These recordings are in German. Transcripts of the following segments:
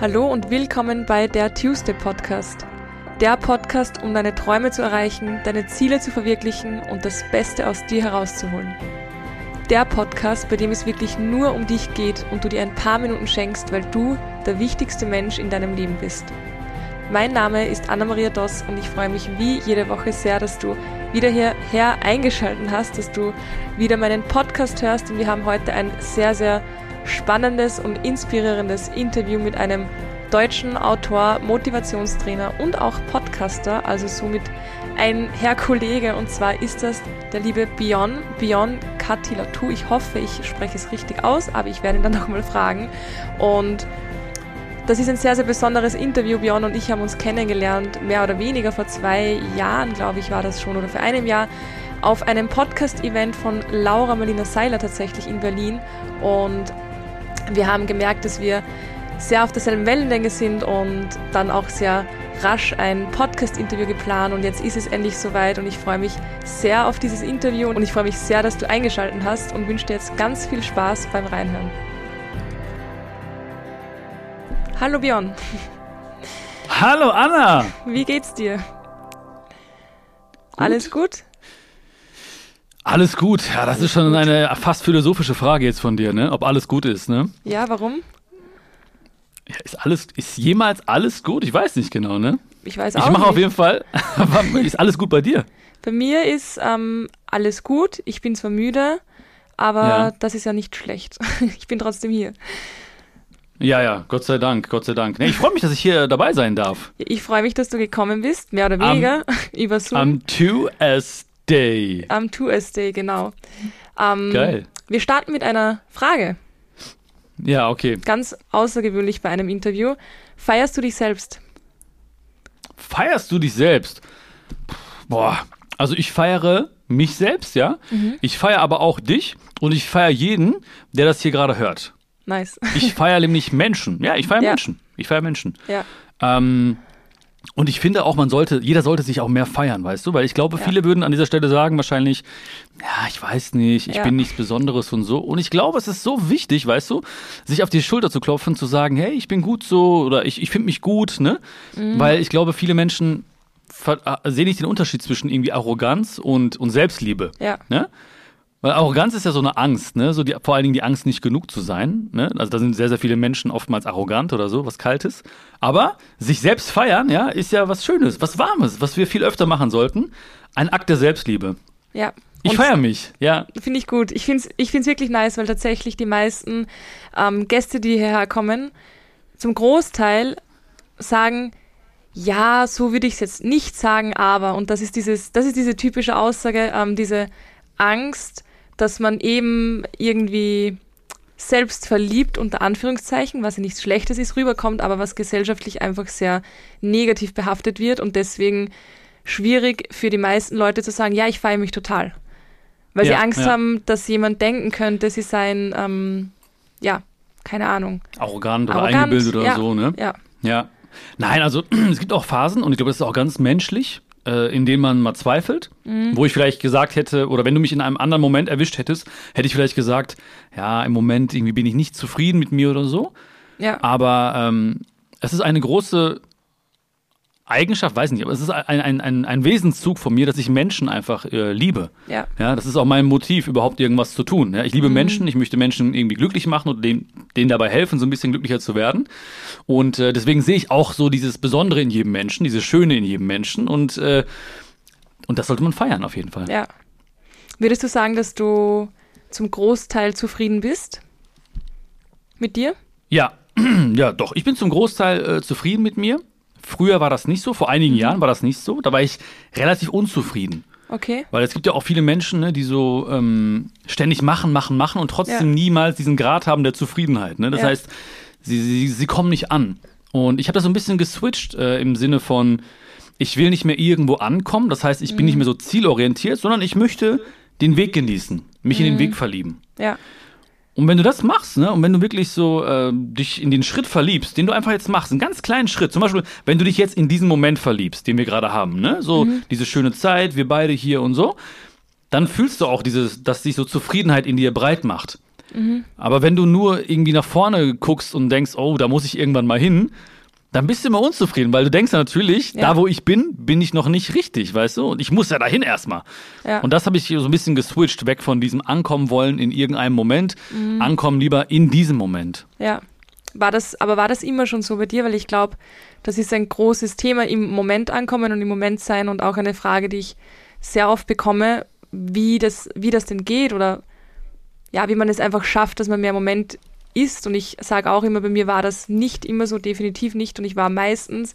Hallo und willkommen bei der Tuesday Podcast. Der Podcast, um deine Träume zu erreichen, deine Ziele zu verwirklichen und das Beste aus dir herauszuholen. Der Podcast, bei dem es wirklich nur um dich geht und du dir ein paar Minuten schenkst, weil du der wichtigste Mensch in deinem Leben bist. Mein Name ist Anna-Maria Doss und ich freue mich wie jede Woche sehr, dass du wieder hierher eingeschaltet hast, dass du wieder meinen Podcast hörst und wir haben heute ein sehr, sehr spannendes und inspirierendes Interview mit einem deutschen Autor, Motivationstrainer und auch Podcaster, also somit ein Herr Kollege und zwar ist das der liebe Bion, Bion Katilatu. Ich hoffe, ich spreche es richtig aus, aber ich werde ihn dann nochmal fragen und das ist ein sehr, sehr besonderes Interview. Björn und ich haben uns kennengelernt, mehr oder weniger vor zwei Jahren, glaube ich, war das schon, oder vor einem Jahr, auf einem Podcast-Event von Laura Marlina Seiler tatsächlich in Berlin. Und wir haben gemerkt, dass wir sehr auf derselben Wellenlänge sind und dann auch sehr rasch ein Podcast-Interview geplant und jetzt ist es endlich soweit und ich freue mich sehr auf dieses Interview und ich freue mich sehr, dass du eingeschaltet hast und wünsche dir jetzt ganz viel Spaß beim Reinhören. Hallo Björn. Hallo Anna. Wie geht's dir? Gut. Alles gut? Alles gut. Ja, das alles ist schon gut. eine fast philosophische Frage jetzt von dir, ne? Ob alles gut ist, ne? Ja, warum? Ja, ist alles, ist jemals alles gut? Ich weiß nicht genau, ne? Ich weiß auch Ich mache auf jeden Fall. ist alles gut bei dir? Bei mir ist ähm, alles gut. Ich bin zwar müde, aber ja. das ist ja nicht schlecht. ich bin trotzdem hier. Ja, ja, Gott sei Dank, Gott sei Dank. Nee, ich freue mich, dass ich hier dabei sein darf. Ich freue mich, dass du gekommen bist, mehr oder weniger, um, über Zoom. Am 2S Day. Am 2S Day, genau. Um, Geil. Wir starten mit einer Frage. Ja, okay. Ganz außergewöhnlich bei einem Interview. Feierst du dich selbst? Feierst du dich selbst? Boah, also ich feiere mich selbst, ja. Mhm. Ich feiere aber auch dich und ich feiere jeden, der das hier gerade hört. Nice. Ich feiere nämlich Menschen. Ja, ich feiere ja. Menschen. Ich feiere Menschen. Ja. Ähm, und ich finde auch, man sollte, jeder sollte sich auch mehr feiern, weißt du? Weil ich glaube, ja. viele würden an dieser Stelle sagen wahrscheinlich, ja, ich weiß nicht, ich ja. bin nichts Besonderes und so. Und ich glaube, es ist so wichtig, weißt du, sich auf die Schulter zu klopfen, zu sagen, hey, ich bin gut so oder ich, ich finde mich gut, ne? Mhm. Weil ich glaube, viele Menschen sehen nicht den Unterschied zwischen irgendwie Arroganz und, und Selbstliebe. Ja. Ne? Weil Arroganz ist ja so eine Angst, ne? So die, vor allen Dingen die Angst, nicht genug zu sein. Ne? Also da sind sehr, sehr viele Menschen oftmals arrogant oder so, was Kaltes. Aber sich selbst feiern, ja, ist ja was Schönes, was Warmes, was wir viel öfter machen sollten. Ein Akt der Selbstliebe. Ja. Ich feiere mich, ja. Finde ich gut. Ich finde es ich find's wirklich nice, weil tatsächlich die meisten ähm, Gäste, die hierher kommen, zum Großteil sagen, ja, so würde ich es jetzt nicht sagen, aber, und das ist dieses, das ist diese typische Aussage, ähm, diese Angst, dass man eben irgendwie selbst verliebt unter Anführungszeichen, was ja nichts Schlechtes ist, rüberkommt, aber was gesellschaftlich einfach sehr negativ behaftet wird und deswegen schwierig für die meisten Leute zu sagen, ja, ich feiere mich total. Weil ja, sie Angst ja. haben, dass jemand denken könnte, sie seien, ähm, ja, keine Ahnung. Arrogant oder Arrogant, eingebildet oder ja, so, ne? Ja. Ja. Nein, also es gibt auch Phasen und ich glaube, das ist auch ganz menschlich äh, in denen man mal zweifelt, mhm. wo ich vielleicht gesagt hätte, oder wenn du mich in einem anderen Moment erwischt hättest, hätte ich vielleicht gesagt, ja, im Moment irgendwie bin ich nicht zufrieden mit mir oder so. Ja. Aber ähm, es ist eine große Eigenschaft, weiß nicht, aber es ist ein, ein, ein, ein Wesenszug von mir, dass ich Menschen einfach äh, liebe. Ja. ja. Das ist auch mein Motiv, überhaupt irgendwas zu tun. Ja, ich liebe mhm. Menschen, ich möchte Menschen irgendwie glücklich machen und denen, denen dabei helfen, so ein bisschen glücklicher zu werden. Und äh, deswegen sehe ich auch so dieses Besondere in jedem Menschen, dieses Schöne in jedem Menschen und, äh, und das sollte man feiern auf jeden Fall. Ja. Würdest du sagen, dass du zum Großteil zufrieden bist mit dir? Ja, ja, doch. Ich bin zum Großteil äh, zufrieden mit mir. Früher war das nicht so, vor einigen mhm. Jahren war das nicht so. Da war ich relativ unzufrieden. Okay. Weil es gibt ja auch viele Menschen, ne, die so ähm, ständig machen, machen, machen und trotzdem ja. niemals diesen Grad haben der Zufriedenheit. Ne? Das ja. heißt, sie, sie, sie kommen nicht an. Und ich habe das so ein bisschen geswitcht äh, im Sinne von, ich will nicht mehr irgendwo ankommen. Das heißt, ich bin nicht mhm. mehr so zielorientiert, sondern ich möchte den Weg genießen, mich mhm. in den mhm. Weg verlieben. Ja. Und wenn du das machst, ne, und wenn du wirklich so äh, dich in den Schritt verliebst, den du einfach jetzt machst, einen ganz kleinen Schritt, zum Beispiel, wenn du dich jetzt in diesen Moment verliebst, den wir gerade haben, ne, so mhm. diese schöne Zeit, wir beide hier und so, dann fühlst du auch dieses, dass sich so Zufriedenheit in dir breit macht. Mhm. Aber wenn du nur irgendwie nach vorne guckst und denkst, oh, da muss ich irgendwann mal hin, dann bist du immer unzufrieden, weil du denkst natürlich, ja. da wo ich bin, bin ich noch nicht richtig, weißt du? Und ich muss ja dahin erstmal. Ja. Und das habe ich so ein bisschen geswitcht, weg von diesem Ankommen wollen in irgendeinem Moment, mhm. ankommen lieber in diesem Moment. Ja. War das, aber war das immer schon so bei dir? Weil ich glaube, das ist ein großes Thema im Moment ankommen und im Moment sein und auch eine Frage, die ich sehr oft bekomme, wie das, wie das denn geht oder ja, wie man es einfach schafft, dass man mehr Moment ist. Und ich sage auch immer, bei mir war das nicht immer so, definitiv nicht. Und ich war meistens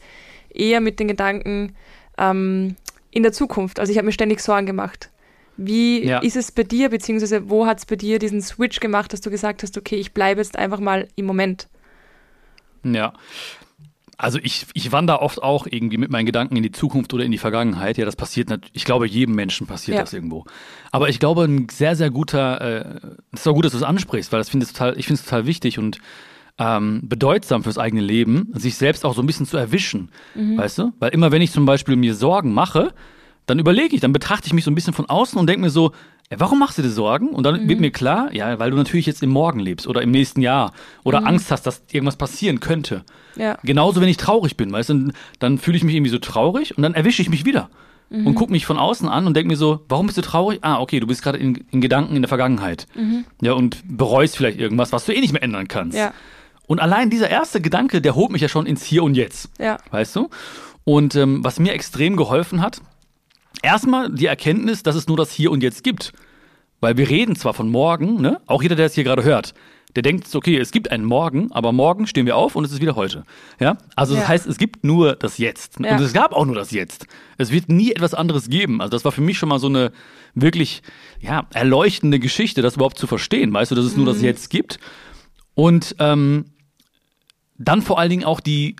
eher mit den Gedanken ähm, in der Zukunft. Also ich habe mir ständig Sorgen gemacht. Wie ja. ist es bei dir, beziehungsweise wo hat es bei dir diesen Switch gemacht, dass du gesagt hast, okay, ich bleibe jetzt einfach mal im Moment? Ja, also ich, ich wandere oft auch irgendwie mit meinen Gedanken in die Zukunft oder in die Vergangenheit. Ja, das passiert natürlich, ich glaube, jedem Menschen passiert ja. das irgendwo. Aber ich glaube, ein sehr, sehr guter, äh, es ist auch gut, dass du es ansprichst, weil das finde ich total, ich finde es total wichtig und ähm, bedeutsam fürs eigene Leben, sich selbst auch so ein bisschen zu erwischen. Mhm. Weißt du? Weil immer wenn ich zum Beispiel mir Sorgen mache, dann überlege ich, dann betrachte ich mich so ein bisschen von außen und denke mir so, warum machst du dir Sorgen? Und dann mhm. wird mir klar, ja, weil du natürlich jetzt im Morgen lebst oder im nächsten Jahr oder mhm. Angst hast, dass irgendwas passieren könnte. Ja. Genauso, wenn ich traurig bin, weißt du, dann, dann fühle ich mich irgendwie so traurig und dann erwische ich mich wieder mhm. und gucke mich von außen an und denke mir so, warum bist du traurig? Ah, okay, du bist gerade in, in, Gedanken in der Vergangenheit. Mhm. Ja, und bereust vielleicht irgendwas, was du eh nicht mehr ändern kannst. Ja. Und allein dieser erste Gedanke, der holt mich ja schon ins Hier und Jetzt. Ja. Weißt du? Und ähm, was mir extrem geholfen hat, erstmal die Erkenntnis, dass es nur das Hier und Jetzt gibt. Weil wir reden zwar von morgen, ne? Auch jeder, der es hier gerade hört, der denkt, okay, es gibt einen Morgen, aber morgen stehen wir auf und es ist wieder heute. Ja? Also das ja. heißt, es gibt nur das Jetzt. Ja. Und es gab auch nur das Jetzt. Es wird nie etwas anderes geben. Also das war für mich schon mal so eine wirklich ja, erleuchtende Geschichte, das überhaupt zu verstehen. Weißt du, dass es mhm. nur das mhm. Jetzt gibt. Und ähm, dann vor allen Dingen auch die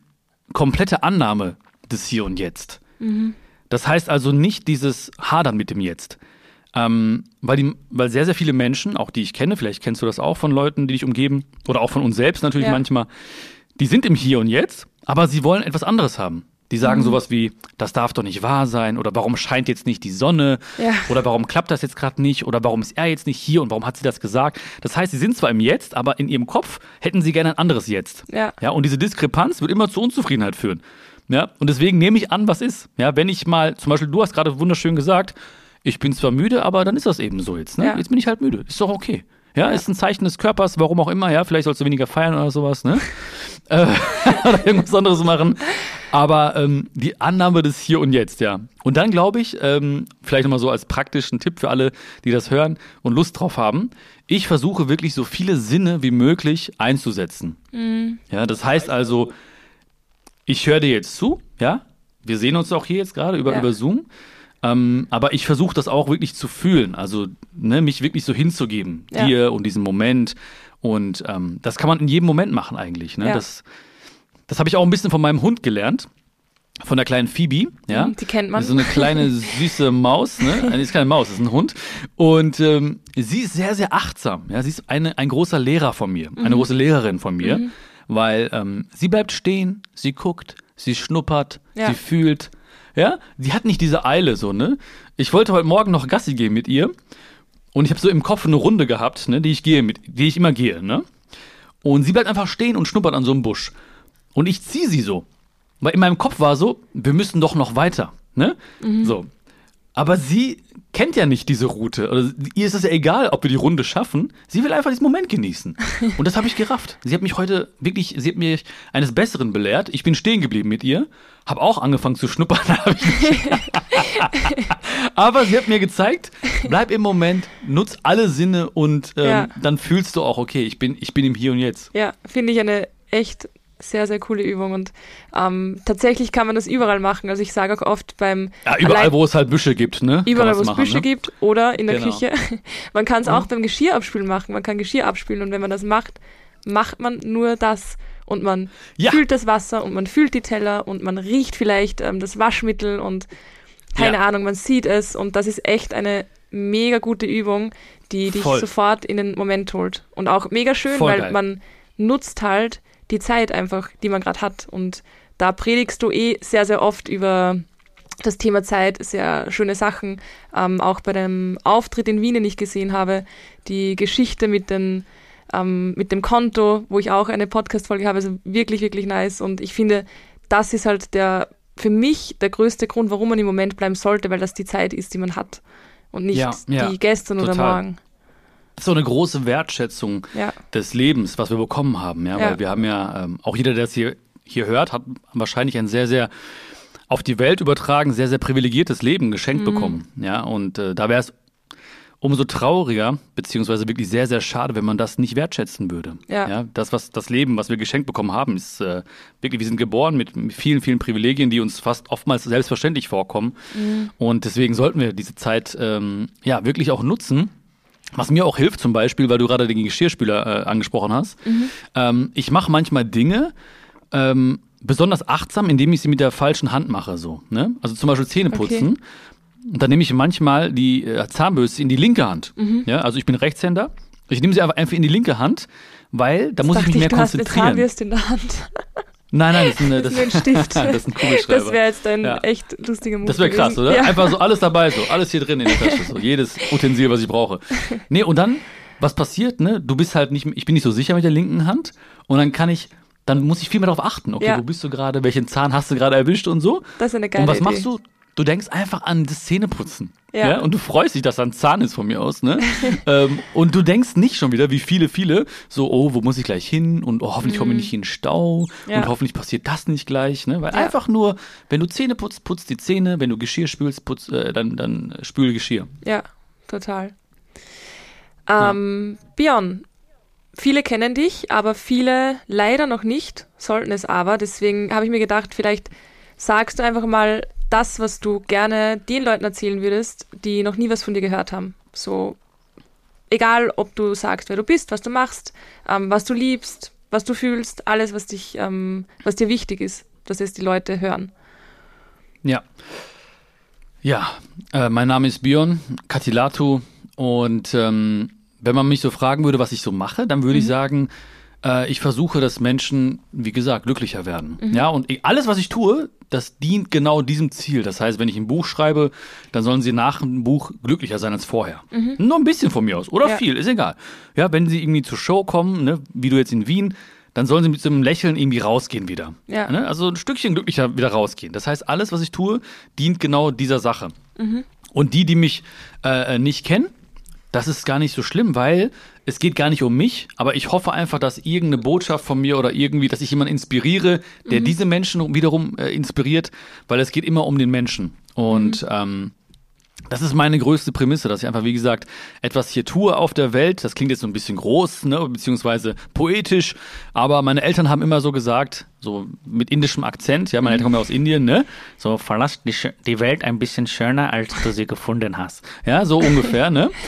komplette Annahme des Hier und Jetzt. Mhm. Das heißt also nicht dieses Hadern mit dem Jetzt. Ähm, weil, die, weil sehr, sehr viele Menschen, auch die ich kenne, vielleicht kennst du das auch von Leuten, die dich umgeben, oder auch von uns selbst natürlich ja. manchmal, die sind im Hier und Jetzt, aber sie wollen etwas anderes haben. Die sagen mhm. sowas wie, das darf doch nicht wahr sein oder warum scheint jetzt nicht die Sonne ja. oder warum klappt das jetzt gerade nicht oder warum ist er jetzt nicht hier und warum hat sie das gesagt. Das heißt, sie sind zwar im Jetzt, aber in ihrem Kopf hätten sie gerne ein anderes Jetzt. Ja. ja und diese Diskrepanz wird immer zu Unzufriedenheit führen. Ja, und deswegen nehme ich an, was ist. Ja, wenn ich mal, zum Beispiel, du hast gerade wunderschön gesagt, ich bin zwar müde, aber dann ist das eben so jetzt. Ne? Ja. Jetzt bin ich halt müde. Ist doch okay. Ja, ja, ist ein Zeichen des Körpers, warum auch immer, ja, vielleicht sollst du weniger feiern oder sowas, ne? äh, oder irgendwas anderes machen. Aber ähm, die Annahme des Hier und Jetzt, ja. Und dann glaube ich, ähm, vielleicht nochmal so als praktischen Tipp für alle, die das hören und Lust drauf haben, ich versuche wirklich so viele Sinne wie möglich einzusetzen. Mhm. Ja, das heißt also, ich höre dir jetzt zu, ja. Wir sehen uns auch hier jetzt gerade über, ja. über Zoom. Ähm, aber ich versuche das auch wirklich zu fühlen, also ne, mich wirklich so hinzugeben, ja. dir und diesem Moment. Und ähm, das kann man in jedem Moment machen eigentlich. Ne? Ja. Das, das habe ich auch ein bisschen von meinem Hund gelernt. Von der kleinen Phoebe, ja. Mhm, die kennt man. So eine kleine süße Maus, ne? Die ist keine Maus, ist ein Hund. Und ähm, sie ist sehr, sehr achtsam. Ja, sie ist eine, ein großer Lehrer von mir, eine mhm. große Lehrerin von mir. Mhm weil ähm, sie bleibt stehen, sie guckt, sie schnuppert, ja. sie fühlt. Ja, sie hat nicht diese Eile so, ne? Ich wollte heute Morgen noch Gassi gehen mit ihr und ich habe so im Kopf eine Runde gehabt, ne, die ich gehe mit, die ich immer gehe, ne? Und sie bleibt einfach stehen und schnuppert an so einem Busch. Und ich ziehe sie so. Weil in meinem Kopf war so, wir müssen doch noch weiter, ne? Mhm. So. Aber sie kennt ja nicht diese Route. Also, ihr ist es ja egal, ob wir die Runde schaffen. Sie will einfach diesen Moment genießen. Und das habe ich gerafft. Sie hat mich heute wirklich, sie hat mich eines Besseren belehrt. Ich bin stehen geblieben mit ihr, habe auch angefangen zu schnuppern. Aber sie hat mir gezeigt, bleib im Moment, nutz alle Sinne und ähm, ja. dann fühlst du auch, okay, ich bin, ich bin im Hier und Jetzt. Ja, finde ich eine echt sehr, sehr coole Übung und ähm, tatsächlich kann man das überall machen. Also ich sage auch oft beim Ja, überall, Allein wo es halt Büsche gibt, ne? Überall, wo es Büsche ne? gibt oder in der genau. Küche. Man kann es auch beim Geschirr abspülen machen. Man kann Geschirr abspülen und wenn man das macht, macht man nur das und man ja. fühlt das Wasser und man fühlt die Teller und man riecht vielleicht ähm, das Waschmittel und keine ja. Ahnung, man sieht es und das ist echt eine mega gute Übung, die dich sofort in den Moment holt. Und auch mega schön, Voll weil geil. man nutzt halt die Zeit einfach, die man gerade hat. Und da predigst du eh sehr, sehr oft über das Thema Zeit, sehr schöne Sachen. Ähm, auch bei dem Auftritt in Wien, den ich gesehen habe, die Geschichte mit den ähm, mit dem Konto, wo ich auch eine Podcast-Folge habe. Also wirklich, wirklich nice. Und ich finde, das ist halt der, für mich der größte Grund, warum man im Moment bleiben sollte, weil das die Zeit ist, die man hat. Und nicht Ja, ja, die gestern oder total. morgen. Das ist so eine große Wertschätzung Ja. des Lebens, was wir bekommen haben. Ja, Ja. weil wir haben ja, ähm, auch jeder, der das hier, hier hört, hat wahrscheinlich ein sehr, sehr auf die Welt übertragen, sehr, sehr privilegiertes Leben geschenkt Mhm. bekommen. Ja, und äh, da wäre es umso trauriger, beziehungsweise wirklich sehr, sehr schade, wenn man das nicht wertschätzen würde. Ja. das, was das Leben, was wir geschenkt bekommen haben, ist äh, wirklich, wir sind geboren mit vielen, vielen Privilegien, die uns fast oftmals selbstverständlich vorkommen. Mhm. Und deswegen sollten wir diese Zeit ähm, ja wirklich auch nutzen. Was mir auch hilft, zum Beispiel, weil du gerade den Geschirrspüler äh, angesprochen hast. Mhm. Ähm, ich mache manchmal Dinge, ähm, besonders achtsam, indem ich sie mit der falschen Hand mache. So, ne? Also zum Beispiel Zähne putzen. Okay. Und dann nehme ich manchmal die äh, Zahnbürste in die linke Hand. Mhm. Ja, also ich bin Rechtshänder. Ich nehme sie einfach einfach in die linke Hand, weil da muss ich mich mehr du hast eine konzentrieren. Zahnbürste in der Hand. Nein, nein, das ist, eine, Das das, ist ein Stift. das ist ein Kugelschreiber. Das wäre jetzt ein Ja. echt lustiger Move Das wäre krass, oder? Ja. Einfach so alles dabei, so alles hier drin in der Tasche, so jedes Utensil, was ich brauche. Nee, und dann, was passiert, ne? Du bist halt nicht, ich bin nicht so sicher mit der linken Hand und dann kann ich, dann muss ich viel mehr darauf achten. Okay, Ja. wo bist du gerade, welchen Zahn hast du gerade erwischt und so. Das ist eine geile und was Idee. machst du? Du denkst einfach an das Zähneputzen. Ja. Ja. Und du freust dich, dass da ein Zahn ist von mir aus, ne? ähm, und du denkst nicht schon wieder, wie viele, viele, so, oh, wo muss ich gleich hin? Und oh, hoffentlich komme ich nicht in den Stau. Mhm. Ja. Und hoffentlich passiert das nicht gleich, ne? Weil Ja. einfach nur, wenn du Zähne putzt, putzt die Zähne, wenn du Geschirr spülst, putz, äh, dann, dann spül Geschirr. Ja, total. Ähm, Björn, viele kennen dich, aber viele leider noch nicht, sollten es aber. Deswegen habe ich mir gedacht, vielleicht sagst du einfach mal das, was du gerne den Leuten erzählen würdest, die noch nie was von dir gehört haben. So, egal ob du sagst, wer du bist, was du machst, ähm, was du liebst, was du fühlst, alles, was dich, ähm, was dir wichtig ist, dass es die Leute hören. Ja. Ja, äh, mein Name ist Björn Katilatu und ähm, wenn man mich so fragen würde, was ich so mache, dann würde ich sagen, äh, ich versuche, dass Menschen, wie gesagt, glücklicher werden. Ja, und alles, was ich tue, das dient genau diesem Ziel. Das heißt, wenn ich ein Buch schreibe, dann sollen sie nach dem Buch glücklicher sein als vorher. Nur ein bisschen von mir aus oder Ja. viel, ist egal. Ja, wenn sie irgendwie zur Show kommen, ne, wie du jetzt in Wien, dann sollen sie mit so einem Lächeln irgendwie rausgehen wieder. Ja. Ne? Also ein Stückchen glücklicher wieder rausgehen. Das heißt, alles, was ich tue, dient genau dieser Sache. Und die, die mich äh, nicht kennen, das ist gar nicht so schlimm, weil es geht gar nicht um mich, aber ich hoffe einfach, dass irgendeine Botschaft von mir oder irgendwie, dass ich jemanden inspiriere, der diese Menschen wiederum äh, inspiriert, weil es geht immer um den Menschen. Und ähm, das ist meine größte Prämisse, dass ich einfach, wie gesagt, etwas hier tue auf der Welt. Das klingt jetzt so ein bisschen groß, ne, beziehungsweise poetisch, aber meine Eltern haben immer so gesagt, so mit indischem Akzent, ja, meine Eltern kommen ja aus Indien, ne, so verlass die, die Welt ein bisschen schöner, als du sie gefunden hast. Ja, so ungefähr, ne.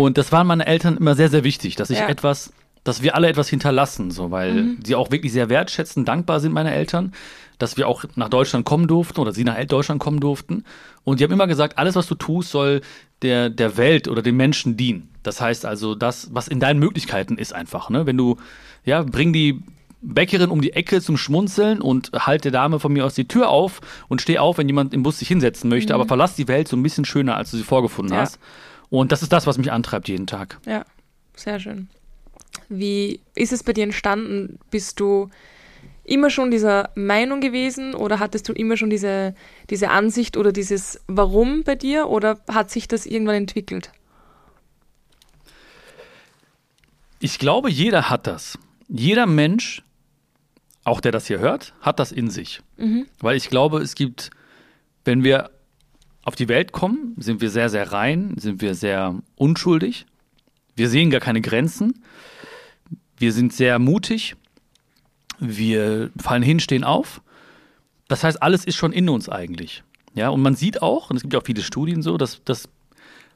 Und das waren meine Eltern immer sehr, sehr wichtig, dass ich Ja. etwas, dass wir alle etwas hinterlassen, so, weil sie auch wirklich sehr wertschätzen, dankbar sind meine Eltern, dass wir auch nach Deutschland kommen durften oder sie nach Deutschland kommen durften. Und die haben immer gesagt, alles, was du tust, soll der, der Welt oder den Menschen dienen. Das heißt also, das, was in deinen Möglichkeiten ist einfach, ne? Wenn du, ja, bring die Bäckerin um die Ecke zum Schmunzeln und halt der Dame von mir aus die Tür auf und steh auf, wenn jemand im Bus sich hinsetzen möchte, aber verlass die Welt so ein bisschen schöner, als du sie vorgefunden Ja. hast. Und das ist das, was mich antreibt jeden Tag. Ja, sehr schön. Wie ist es bei dir entstanden? Bist du immer schon dieser Meinung gewesen oder hattest du immer schon diese, diese Ansicht oder dieses Warum bei dir oder hat sich das irgendwann entwickelt? Ich glaube, jeder hat das. Jeder Mensch, auch der das hier hört, hat das in sich. Weil ich glaube, es gibt, wenn wir auf die Welt kommen, sind wir sehr, sehr rein, sind wir sehr unschuldig. Wir sehen gar keine Grenzen. Wir sind sehr mutig. Wir fallen hin, stehen auf. Das heißt, alles ist schon in uns eigentlich. Ja, und man sieht auch, und es gibt ja auch viele Studien so, dass, dass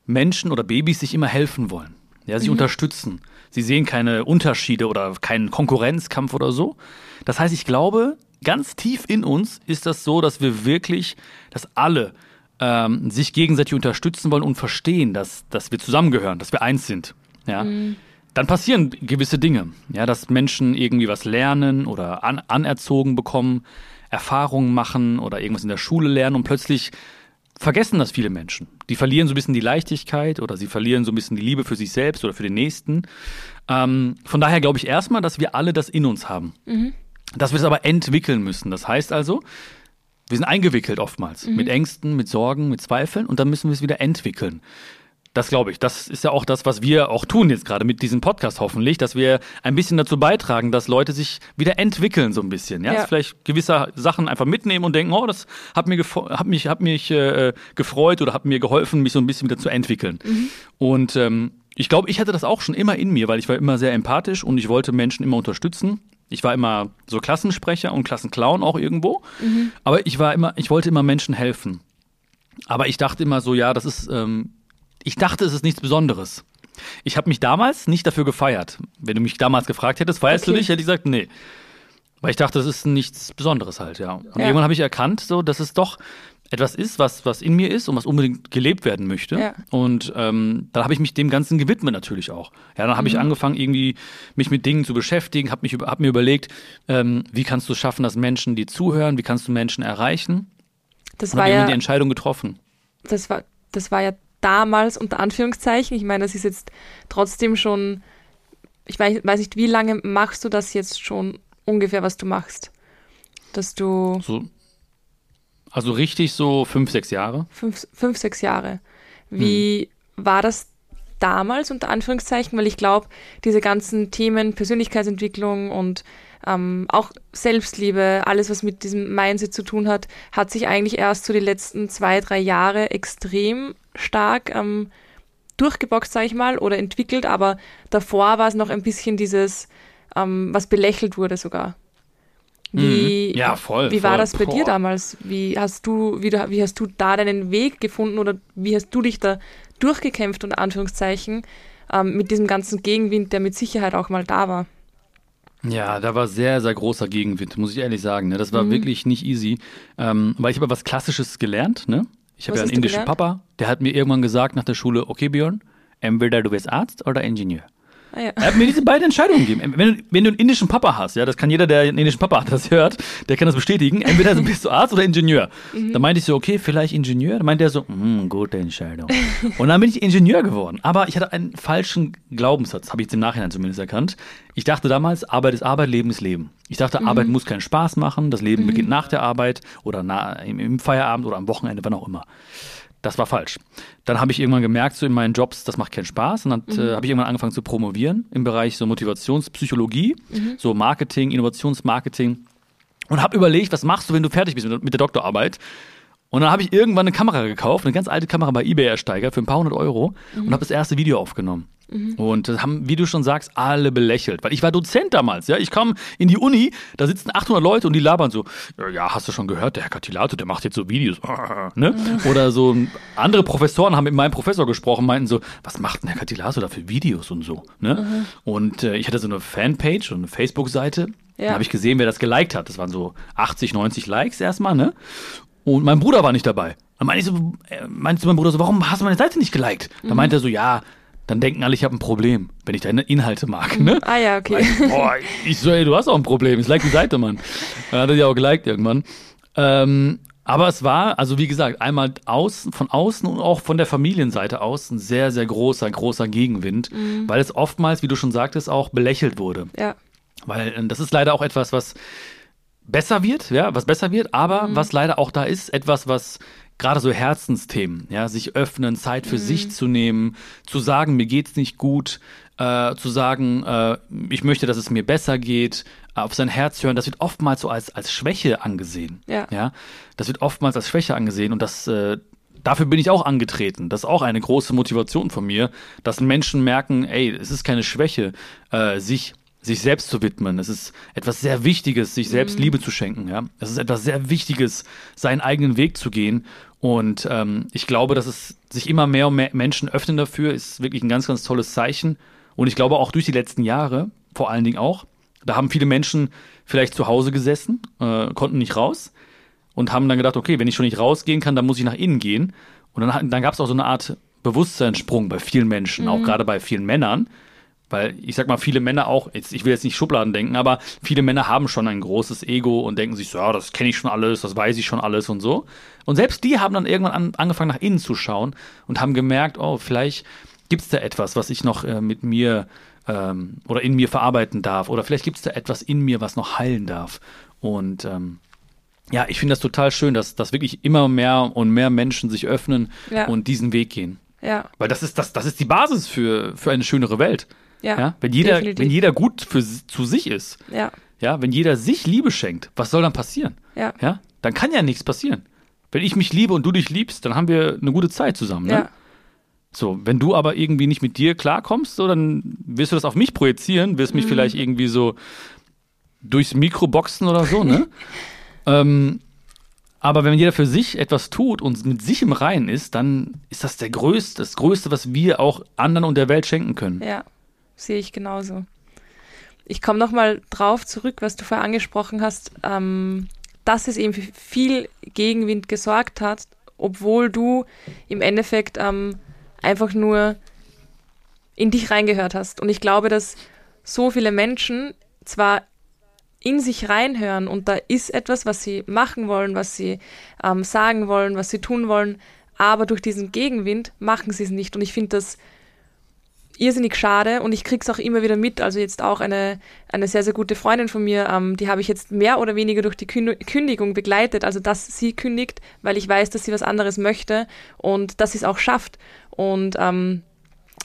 Menschen oder Babys sich immer helfen wollen. Ja, sich unterstützen. Sie sehen keine Unterschiede oder keinen Konkurrenzkampf oder so. Das heißt, ich glaube, ganz tief in uns ist das so, dass wir wirklich, dass alle ähm, sich gegenseitig unterstützen wollen und verstehen, dass, dass wir zusammengehören, dass wir eins sind. Ja. Dann passieren gewisse Dinge, ja, dass Menschen irgendwie was lernen oder an, anerzogen bekommen, Erfahrungen machen oder irgendwas in der Schule lernen und plötzlich vergessen das viele Menschen. Die verlieren so ein bisschen die Leichtigkeit oder sie verlieren so ein bisschen die Liebe für sich selbst oder für den Nächsten. Ähm, von daher glaube ich erstmal, dass wir alle das in uns haben. Mhm. Dass wir es aber entwickeln müssen. Das heißt also, wir sind eingewickelt oftmals mhm. mit Ängsten, mit Sorgen, mit Zweifeln und dann müssen wir es wieder entwickeln. Das glaube ich. Das ist ja auch das, was wir auch tun jetzt gerade mit diesem Podcast hoffentlich, dass wir ein bisschen dazu beitragen, dass Leute sich wieder entwickeln so ein bisschen. Ja, ja. vielleicht gewisse Sachen einfach mitnehmen und denken, oh, das hat, mir hat mich, hat mich äh, gefreut oder hat mir geholfen, mich so ein bisschen wieder zu entwickeln. Mhm. Und ähm, ich glaube, ich hatte das auch schon immer in mir, weil ich war immer sehr empathisch und ich wollte Menschen immer unterstützen. Ich war immer so Klassensprecher und Klassenclown auch irgendwo. Mhm. Aber ich war immer, ich wollte immer Menschen helfen. Aber ich dachte immer so, ja, das ist ähm, ich dachte, es ist nichts Besonderes. Ich habe mich damals nicht dafür gefeiert. Wenn du mich damals gefragt hättest, feierst okay. du dich, hätte ich gesagt, nee. Weil ich dachte, das ist nichts Besonderes halt, ja. Und ja. irgendwann habe ich erkannt, so, dass es doch etwas ist, was, was in mir ist und was unbedingt gelebt werden möchte. Ja. Und ähm, dann habe ich mich dem Ganzen gewidmet natürlich auch. Ja, dann habe mhm. ich angefangen, irgendwie mich mit Dingen zu beschäftigen, habe hab mir überlegt, ähm, wie kannst du es schaffen, dass Menschen die zuhören, wie kannst du Menschen erreichen? Das und war ja die Entscheidung getroffen. Das war, das war ja damals unter Anführungszeichen. Ich meine, das ist jetzt trotzdem schon, ich weiß, weiß nicht, wie lange machst du das jetzt schon ungefähr, was du machst? Dass du. So, also richtig so fünf, sechs Jahre? Fünf, fünf sechs Jahre. Wie hm. war das damals unter Anführungszeichen? Weil ich glaube, diese ganzen Themen Persönlichkeitsentwicklung und ähm, auch Selbstliebe, alles, was mit diesem Mindset zu tun hat, hat sich eigentlich erst so die letzten zwei, drei Jahre extrem stark ähm, durchgeboxt, sage ich mal, oder entwickelt, aber davor war es noch ein bisschen dieses, ähm, was belächelt wurde sogar. Wie, mhm. ja, voll. Wie war voll. das bei Boah. dir damals? Wie hast du, wie, du, wie hast du da deinen Weg gefunden oder wie hast du dich da durchgekämpft, unter Anführungszeichen, ähm, mit diesem ganzen Gegenwind, der mit Sicherheit auch mal da war? Ja, da war sehr, sehr großer Gegenwind, muss ich ehrlich sagen. Ne? Das war mhm. wirklich nicht easy, ähm, weil ich habe was Klassisches gelernt. Ne? Ich habe ja einen indischen Papa, der hat mir irgendwann gesagt nach der Schule, okay Björn, entweder du wirst Arzt oder Ingenieur. Ah, ja. Er hat mir diese beiden Entscheidungen gegeben. Wenn du, wenn du einen indischen Papa hast, ja, das kann jeder, der einen indischen Papa hat, das hört, der kann das bestätigen. Entweder bist du Arzt oder Ingenieur. Mhm. Da meinte ich so, okay, vielleicht Ingenieur. Da meinte er so, mm, gute Entscheidung. Und dann bin ich Ingenieur geworden. Aber ich hatte einen falschen Glaubenssatz, habe ich jetzt im Nachhinein zumindest erkannt. Ich dachte damals, Arbeit ist Arbeit, Leben ist Leben. Ich dachte, mhm. Arbeit muss keinen Spaß machen, das Leben mhm. beginnt nach der Arbeit oder na, im, im Feierabend oder am Wochenende, wann auch immer. Das war falsch. Dann habe ich irgendwann gemerkt, so in meinen Jobs, das macht keinen Spaß. Und dann mhm. äh, habe ich irgendwann angefangen zu promovieren im Bereich so Motivationspsychologie, mhm. so Marketing, Innovationsmarketing. Und habe überlegt, was machst du, wenn du fertig bist mit der Doktorarbeit? Und dann habe ich irgendwann eine Kamera gekauft, eine ganz alte Kamera bei eBay ersteigert für ein paar hundert Euro mhm. und habe das erste Video aufgenommen. Mhm. Und das haben, wie du schon sagst, alle belächelt. Weil ich war Dozent damals, ja. Ich kam in die Uni, da sitzen 800 Leute und die labern so, ja, hast du schon gehört, der Herr Catilato, der macht jetzt so Videos, ne? Mhm. Oder so andere Professoren haben mit meinem Professor gesprochen, meinten so, was macht denn Herr Catilato da für Videos und so, ne? Mhm. Und äh, ich hatte so eine Fanpage und eine Facebook-Seite. Ja. Da habe ich gesehen, wer das geliked hat. Das waren so 80, 90 Likes erstmal, ne? Und mein Bruder war nicht dabei. Dann meinte ich so, äh, meinte mein Bruder so, warum hast du meine Seite nicht geliked? Mhm. Dann meinte er so, ja, dann denken alle, ich habe ein Problem, wenn ich deine Inhalte mag. Ne? Ah ja, okay. Weil, boah, ich so, ey, du hast auch ein Problem. Ich like die Seite, Mann. Dann hat er ja auch geliked irgendwann. Ähm, aber es war, also wie gesagt, einmal außen, von außen und auch von der Familienseite aus ein sehr, sehr großer, großer Gegenwind, mhm. weil es oftmals, wie du schon sagtest, auch belächelt wurde. Ja. Weil äh, das ist leider auch etwas, was besser wird, ja, was besser wird, aber mhm. was leider auch da ist, etwas, was gerade so Herzensthemen, ja, sich öffnen, Zeit für mhm. sich zu nehmen, zu sagen, mir geht's nicht gut, äh, zu sagen, äh, ich möchte, dass es mir besser geht, äh, auf sein Herz hören, das wird oftmals so als, als Schwäche angesehen. Ja. ja. Das wird oftmals als Schwäche angesehen und das, äh, dafür bin ich auch angetreten. Das ist auch eine große Motivation von mir, dass Menschen merken, ey, es ist keine Schwäche, äh, sich sich selbst zu widmen. Es ist etwas sehr Wichtiges, sich selbst mhm. Liebe zu schenken. Ja, es ist etwas sehr Wichtiges, seinen eigenen Weg zu gehen. Und ähm, ich glaube, dass es sich immer mehr und mehr Menschen öffnen dafür, ist wirklich ein ganz, ganz tolles Zeichen. Und ich glaube auch durch die letzten Jahre, vor allen Dingen auch, da haben viele Menschen vielleicht zu Hause gesessen, äh, konnten nicht raus und haben dann gedacht, okay, wenn ich schon nicht rausgehen kann, dann muss ich nach innen gehen. Und dann, dann gab es auch so eine Art Bewusstseinssprung bei vielen Menschen, mhm. auch gerade bei vielen Männern, Weil ich sag mal, viele Männer auch, jetzt, ich will jetzt nicht Schubladen denken, aber viele Männer haben schon ein großes Ego und denken sich so, ja, das kenne ich schon alles, das weiß ich schon alles und so. Und selbst die haben dann irgendwann an, angefangen nach innen zu schauen und haben gemerkt, oh, vielleicht gibt es da etwas, was ich noch äh, mit mir ähm, oder in mir verarbeiten darf. Oder vielleicht gibt es da etwas in mir, was noch heilen darf. Und ähm, ja, ich finde das total schön, dass, dass wirklich immer mehr und mehr Menschen sich öffnen ja. und diesen Weg gehen. Ja. Weil das ist, das, das ist die Basis für, für eine schönere Welt. Ja. ja? Wenn, jeder, wenn jeder gut für, zu sich ist. Ja. Ja, wenn jeder sich Liebe schenkt, was soll dann passieren? Ja. Ja, dann kann ja nichts passieren. Wenn ich mich liebe und du dich liebst, dann haben wir eine gute Zeit zusammen. Ne? Ja. So, wenn du aber irgendwie nicht mit dir klarkommst, so, dann wirst du das auf mich projizieren, wirst mich mhm. vielleicht irgendwie so durchs Mikro boxen oder so, ne? ähm, aber wenn jeder für sich etwas tut und mit sich im Reinen ist, dann ist das der größte, das Größte, was wir auch anderen und der Welt schenken können. Ja, sehe ich genauso. Ich komme nochmal drauf zurück, was du vorher angesprochen hast, ähm, dass es eben für viel Gegenwind gesorgt hat, obwohl du im Endeffekt ähm, einfach nur in dich reingehört hast. Und ich glaube, dass so viele Menschen zwar in sich reinhören und da ist etwas, was sie machen wollen, was sie ähm, sagen wollen, was sie tun wollen, aber durch diesen Gegenwind machen sie es nicht. Und ich finde das irrsinnig schade und ich krieg's auch immer wieder mit. Also jetzt auch eine, eine sehr, sehr gute Freundin von mir, ähm, die habe ich jetzt mehr oder weniger durch die Kündigung begleitet, also dass sie kündigt, weil ich weiß, dass sie was anderes möchte und dass sie es auch schafft. Und ähm,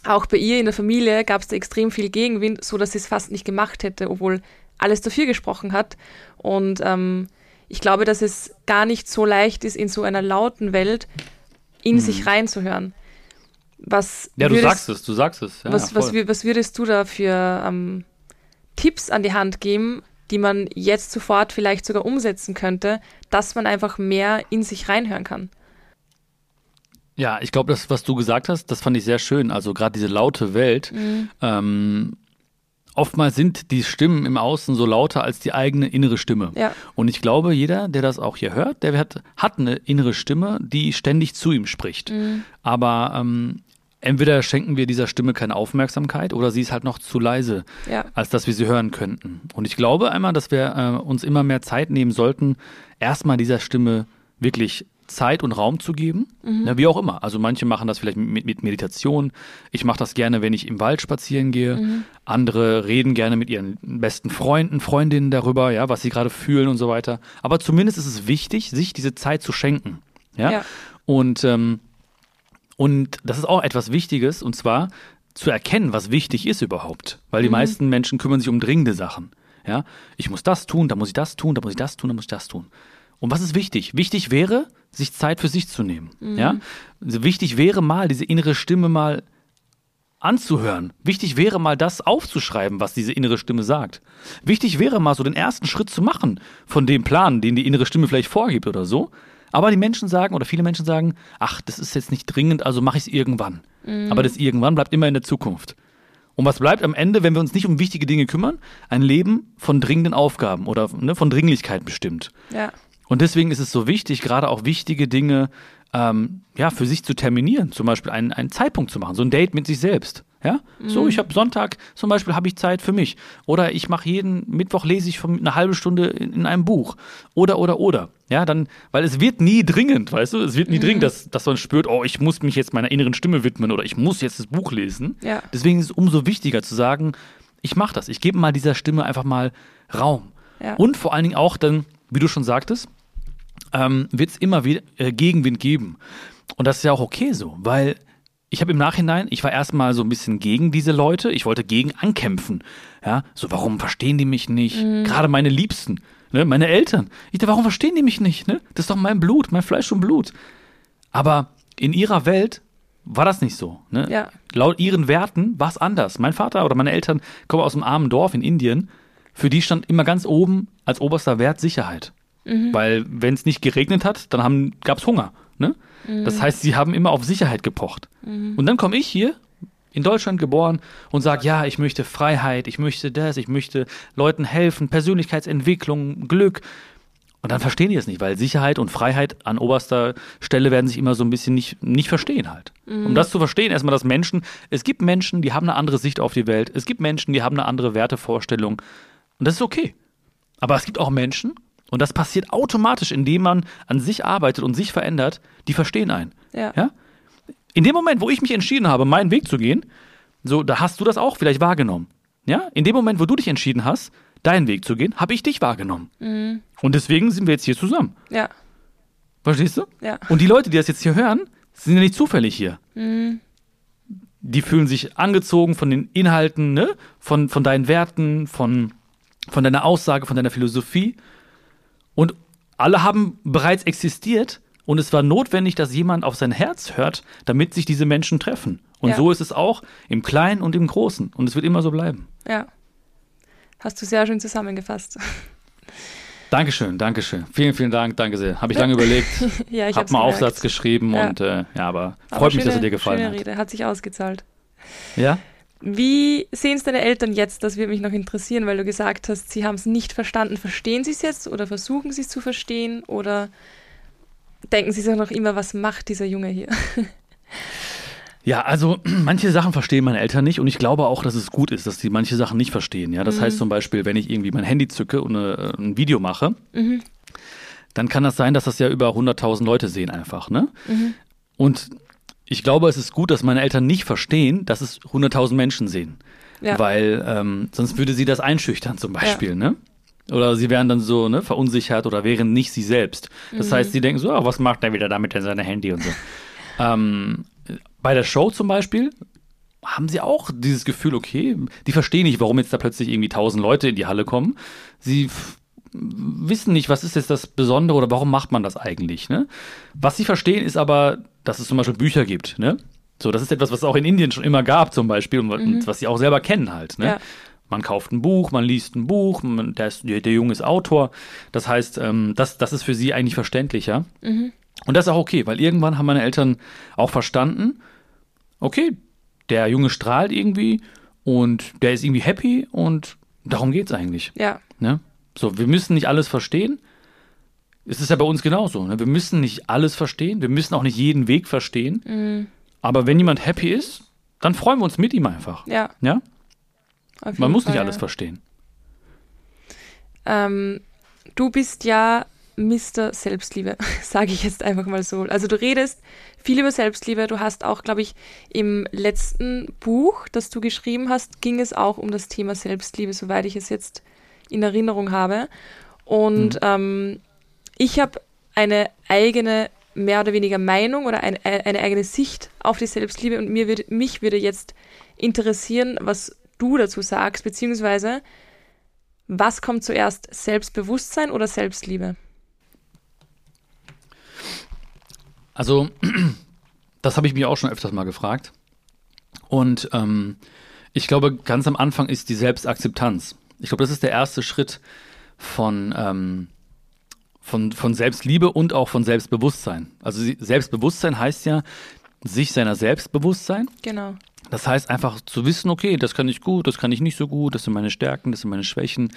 auch bei ihr in der Familie gab es da extrem viel Gegenwind, so dass sie es fast nicht gemacht hätte, obwohl alles dafür gesprochen hat. Und ähm, ich glaube, dass es gar nicht so leicht ist, in so einer lauten Welt in mhm. sich reinzuhören. Was ja, du würdest, sagst es, du sagst es. Ja, was, was, was, würdest du da für ähm, Tipps an die Hand geben, die man jetzt sofort vielleicht sogar umsetzen könnte, dass man einfach mehr in sich reinhören kann? Ja, ich glaube, das, was du gesagt hast, das fand ich sehr schön. Also gerade diese laute Welt. Mhm. Ähm, oftmals sind die Stimmen im Außen so lauter als die eigene innere Stimme. Ja. Und ich glaube, jeder, der das auch hier hört, der hat, hat eine innere Stimme, die ständig zu ihm spricht. Mhm. Aber ähm, entweder schenken wir dieser Stimme keine Aufmerksamkeit oder sie ist halt noch zu leise, ja. als dass wir sie hören könnten. Und ich glaube einmal, dass wir äh, uns immer mehr Zeit nehmen sollten, erstmal dieser Stimme wirklich Zeit und Raum zu geben. Mhm. Ja, wie auch immer. Also manche machen das vielleicht mit, mit Meditation. Ich mache das gerne, wenn ich im Wald spazieren gehe. Mhm. Andere reden gerne mit ihren besten Freunden, Freundinnen darüber, ja, was sie gerade fühlen und so weiter. Aber zumindest ist es wichtig, sich diese Zeit zu schenken. Ja. ja. Und, ähm, und das ist auch etwas Wichtiges, und zwar zu erkennen, was wichtig ist überhaupt. Weil die mhm. meisten Menschen kümmern sich um dringende Sachen. Ja, ich muss das tun, da muss ich das tun, da muss ich das tun, da muss ich das tun. Und was ist wichtig? Wichtig wäre, sich Zeit für sich zu nehmen. Mhm. Ja? Also wichtig wäre mal, diese innere Stimme mal anzuhören. Wichtig wäre mal das aufzuschreiben, was diese innere Stimme sagt. Wichtig wäre mal so den ersten Schritt zu machen von dem Plan, den die innere Stimme vielleicht vorgibt oder so. Aber die Menschen sagen oder viele Menschen sagen, ach, das ist jetzt nicht dringend, also mache ich es irgendwann. Mhm. Aber das irgendwann bleibt immer in der Zukunft. Und was bleibt am Ende, wenn wir uns nicht um wichtige Dinge kümmern? Ein Leben von dringenden Aufgaben oder ne, von Dringlichkeit bestimmt. Ja. Und deswegen ist es so wichtig, gerade auch wichtige Dinge ähm, ja, für sich zu terminieren. Zum Beispiel einen, einen Zeitpunkt zu machen, so ein Date mit sich selbst. Ja, mhm. so ich habe Sonntag zum Beispiel habe ich Zeit für mich oder ich mache jeden Mittwoch lese ich eine halbe Stunde in, in, einem Buch oder oder oder ja dann weil es wird nie dringend weißt du es wird nie mhm. dringend dass dass man spürt oh ich muss mich jetzt meiner inneren Stimme widmen oder ich muss jetzt das Buch lesen ja. deswegen ist es umso wichtiger zu sagen ich mache das ich gebe mal dieser Stimme einfach mal Raum ja. und vor allen Dingen auch dann wie du schon sagtest ähm, wird es immer wieder äh, Gegenwind geben. Und das ist ja auch okay so, weil ich habe im Nachhinein, ich war erstmal so ein bisschen gegen diese Leute, ich wollte gegen ankämpfen. Ja, so warum verstehen die mich nicht? Mhm. Gerade meine Liebsten, ne, meine Eltern. Ich dachte, warum verstehen die mich nicht? Ne? Das ist doch mein Blut, mein Fleisch und Blut. Aber in ihrer Welt war das nicht so. Ne? Ja. Laut ihren Werten war es anders. Mein Vater oder meine Eltern kommen aus einem armen Dorf in Indien. Für die stand immer ganz oben als oberster Wert Sicherheit. Mhm. Weil wenn es nicht geregnet hat, dann gab es Hunger. Ne? Mhm. Das heißt, sie haben immer auf Sicherheit gepocht. Mhm. Und dann komme ich hier, in Deutschland geboren, und sage, ja, ich möchte Freiheit, ich möchte das, ich möchte Leuten helfen, Persönlichkeitsentwicklung, Glück. Und dann verstehen die es nicht, weil Sicherheit und Freiheit an oberster Stelle werden sich immer so ein bisschen nicht, nicht verstehen halt. Mhm. Um das zu verstehen, erstmal, dass Menschen, es gibt Menschen, die haben eine andere Sicht auf die Welt. Es gibt Menschen, die haben eine andere Wertevorstellung. Und das ist okay. Aber es gibt auch Menschen, und das passiert automatisch, indem man an sich arbeitet und sich verändert, die verstehen einen. Ja. ja? In dem Moment, wo ich mich entschieden habe, meinen Weg zu gehen, so, da hast du das auch vielleicht wahrgenommen. Ja? In dem Moment, wo du dich entschieden hast, deinen Weg zu gehen, habe ich dich wahrgenommen. Mhm. Und deswegen sind wir jetzt hier zusammen. Ja. Verstehst du? Ja. Und die Leute, die das jetzt hier hören, sind ja nicht zufällig hier. Mhm. Die fühlen sich angezogen von den Inhalten, ne? von, von deinen Werten, von, von deiner Aussage, von deiner Philosophie. Und alle haben bereits existiert und es war notwendig, dass jemand auf sein Herz hört, damit sich diese Menschen treffen. Und Ja. so ist es auch im Kleinen und im Großen. Und es wird immer so bleiben. Ja. Hast du sehr schön zusammengefasst. Dankeschön, Dankeschön. Vielen, vielen Dank, danke sehr. Habe ich lange überlegt, ja, ich habe mal gemerkt. Aufsatz geschrieben Ja. und äh, ja, aber Aber freut mich, dass er schöne- dir gefallen schöne hat. Rede, hat sich ausgezahlt. Ja? Wie sehen es deine Eltern jetzt? Das würde mich noch interessieren, weil du gesagt hast, sie haben es nicht verstanden. Verstehen sie es jetzt oder versuchen sie es zu verstehen oder denken sie sich noch immer, was macht dieser Junge hier? Ja, also manche Sachen verstehen meine Eltern nicht und ich glaube auch, dass es gut ist, dass sie manche Sachen nicht verstehen. Ja, das Mhm. heißt zum Beispiel, wenn ich irgendwie mein Handy zücke und äh, ein Video mache, Mhm. dann kann das sein, dass das ja über 100.000 Leute sehen einfach. Ne? Mhm. Und ich glaube, es ist gut, dass meine Eltern nicht verstehen, dass es 100.000 Menschen sehen, Ja. weil ähm, sonst würde sie das einschüchtern zum Beispiel. Ne? Oder sie wären dann so ne, verunsichert oder wären nicht sie selbst. Das Mhm. heißt, sie denken so, ah, was macht er wieder damit in seinem Handy und so. ähm, bei der Show zum Beispiel haben sie auch dieses Gefühl, okay, die verstehen nicht, warum jetzt da plötzlich irgendwie tausend Leute in die Halle kommen. Sie wissen nicht, was ist jetzt das Besondere oder warum macht man das eigentlich. Ne? Was sie verstehen, ist aber, dass es zum Beispiel Bücher gibt. Ne? So, das ist etwas, was es auch in Indien schon immer gab zum Beispiel und, und was sie auch selber kennen halt. Ne? Ja. Man kauft ein Buch, man liest ein Buch, man, der, ist, der, Junge ist Autor. Das heißt, ähm, das, das ist für sie eigentlich verständlicher. Und das ist auch okay, weil irgendwann haben meine Eltern auch verstanden, okay, der Junge strahlt irgendwie und der ist irgendwie happy und darum geht's eigentlich. Ja, Ne? So, wir müssen nicht alles verstehen. Es ist ja bei uns genauso. Ne? Wir müssen nicht alles verstehen, wir müssen auch nicht jeden Weg verstehen. Aber wenn jemand happy ist, dann freuen wir uns mit ihm einfach. ja. Ja? Man muss Fall, nicht alles ja. verstehen. Ähm, du bist ja Mr. Selbstliebe, sage ich jetzt einfach mal so. Also du redest viel über Selbstliebe. Du hast auch, glaube ich, im letzten Buch, das du geschrieben hast, ging es auch um das Thema Selbstliebe, soweit ich es jetzt in Erinnerung habe. Und ähm, ich habe eine eigene mehr oder weniger Meinung oder ein, eine eigene Sicht auf die Selbstliebe und mir würde, mich würde jetzt interessieren, was du dazu sagst, beziehungsweise was kommt zuerst, Selbstbewusstsein oder Selbstliebe? Also, das habe ich mich auch schon öfters mal gefragt. Und ähm, ich glaube, ganz am Anfang ist die Selbstakzeptanz. Ich glaube, das ist der erste Schritt von, ähm, von, von Selbstliebe und auch von Selbstbewusstsein. Also Selbstbewusstsein heißt ja, sich seiner Selbstbewusstsein. Genau. Das heißt einfach zu wissen, okay, das kann ich gut, das kann ich nicht so gut, das sind meine Stärken, das sind meine Schwächen.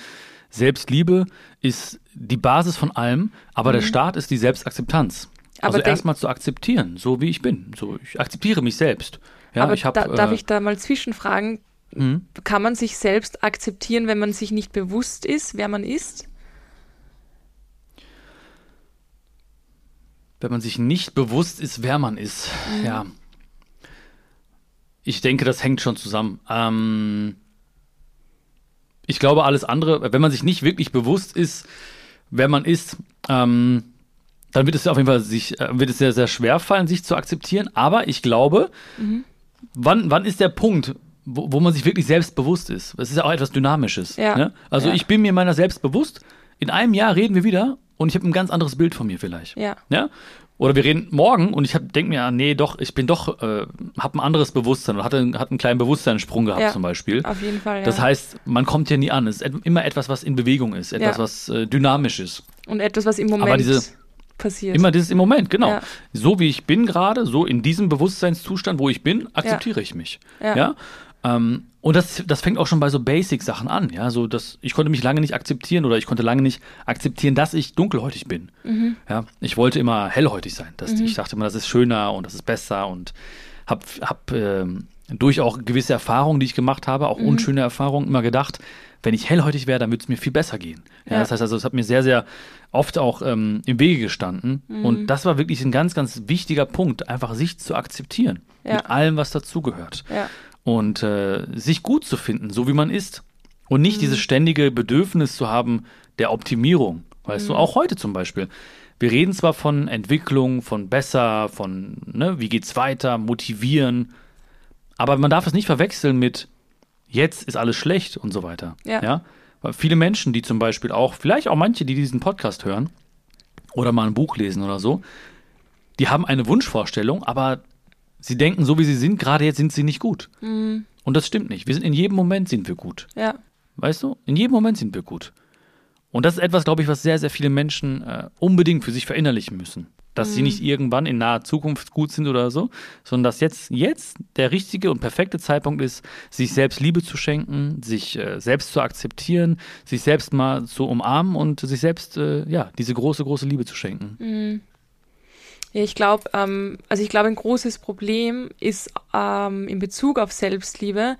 Selbstliebe ist die Basis von allem, aber der Start ist die Selbstakzeptanz. Mhm. Aber also erstmal zu akzeptieren, so wie ich bin. So, ich akzeptiere mich selbst. Ja, Aber ich hab, da, darf äh, ich da mal zwischenfragen? Mhm. Kann man sich selbst akzeptieren, wenn man sich nicht bewusst ist, wer man ist? wenn man sich nicht bewusst ist, wer man ist. Mhm. Ja. Ich denke, das hängt schon zusammen. Ähm, ich glaube, alles andere, wenn man sich nicht wirklich bewusst ist, wer man ist, ähm, dann wird es auf jeden Fall sich, äh, wird es sehr, sehr schwer fallen, sich zu akzeptieren. Aber ich glaube, Mhm. wann, wann ist der Punkt, wo, wo man sich wirklich selbst bewusst ist? Das ist ja auch etwas Dynamisches. Ja. Ne? Also Ja. ich bin mir meiner selbst bewusst. In einem Jahr reden wir wieder und ich habe ein ganz anderes Bild von mir vielleicht. Ja. Ja? Oder wir reden morgen und ich denke mir, ah, nee, doch, ich bin doch, äh, habe ein anderes Bewusstsein oder hatte, hat einen kleinen Bewusstseinssprung gehabt Ja, zum Beispiel. Auf jeden Fall, ja. Das heißt, man kommt ja nie an. Es ist immer etwas, was in Bewegung ist, etwas, Ja. was äh, dynamisch ist. Und etwas, was im Moment diese- passiert. Immer dieses im Moment, genau. So wie ich bin gerade, so in diesem Bewusstseinszustand, wo ich bin, akzeptiere ich mich. Ja. Ähm, und das, das fängt auch schon bei so Basic-Sachen an, ja. So, dass ich konnte mich lange nicht akzeptieren oder ich konnte lange nicht akzeptieren, dass ich dunkelhäutig bin. Mhm. Ja, ich wollte immer hellhäutig sein. Das, mhm. Ich dachte immer, das ist schöner und das ist besser und habe hab, ähm, durch auch gewisse Erfahrungen, die ich gemacht habe, auch mhm. unschöne Erfahrungen, immer gedacht, wenn ich hellhäutig wäre, dann würde es mir viel besser gehen. Ja, ja. Das heißt also, es hat mir sehr, sehr oft auch ähm, im Wege gestanden. Mhm. Und das war wirklich ein ganz, ganz wichtiger Punkt, einfach sich zu akzeptieren. Ja. Mit allem, was dazugehört. Ja. Und äh, sich gut zu finden, so wie man ist. Und nicht mhm. dieses ständige Bedürfnis zu haben der Optimierung. Weißt du, mhm. auch heute zum Beispiel. Wir reden zwar von Entwicklung, von besser, von ne, wie geht's weiter, motivieren, aber man darf es nicht verwechseln mit jetzt ist alles schlecht und so weiter. Ja. ja? Weil viele Menschen, die zum Beispiel auch, vielleicht auch manche, die diesen Podcast hören oder mal ein Buch lesen oder so, die haben eine Wunschvorstellung, aber sie denken, so wie sie sind, gerade jetzt sind sie nicht gut. Mhm. Und das stimmt nicht. Wir sind in jedem Moment sind wir gut. Ja. Weißt du? In jedem Moment sind wir gut. Und das ist etwas, glaube ich, was sehr, sehr viele Menschen äh, unbedingt für sich verinnerlichen müssen dass mhm. sie nicht irgendwann in naher Zukunft gut sind oder so, sondern dass jetzt, jetzt der richtige und perfekte Zeitpunkt ist, sich selbst Liebe zu schenken, sich äh, selbst zu akzeptieren, sich selbst mal zu umarmen und sich selbst, äh, ja, diese große, große Liebe zu schenken. Mhm. Ja, ich glaube, ähm, also ich glaube, ein großes Problem ist ähm, in Bezug auf Selbstliebe,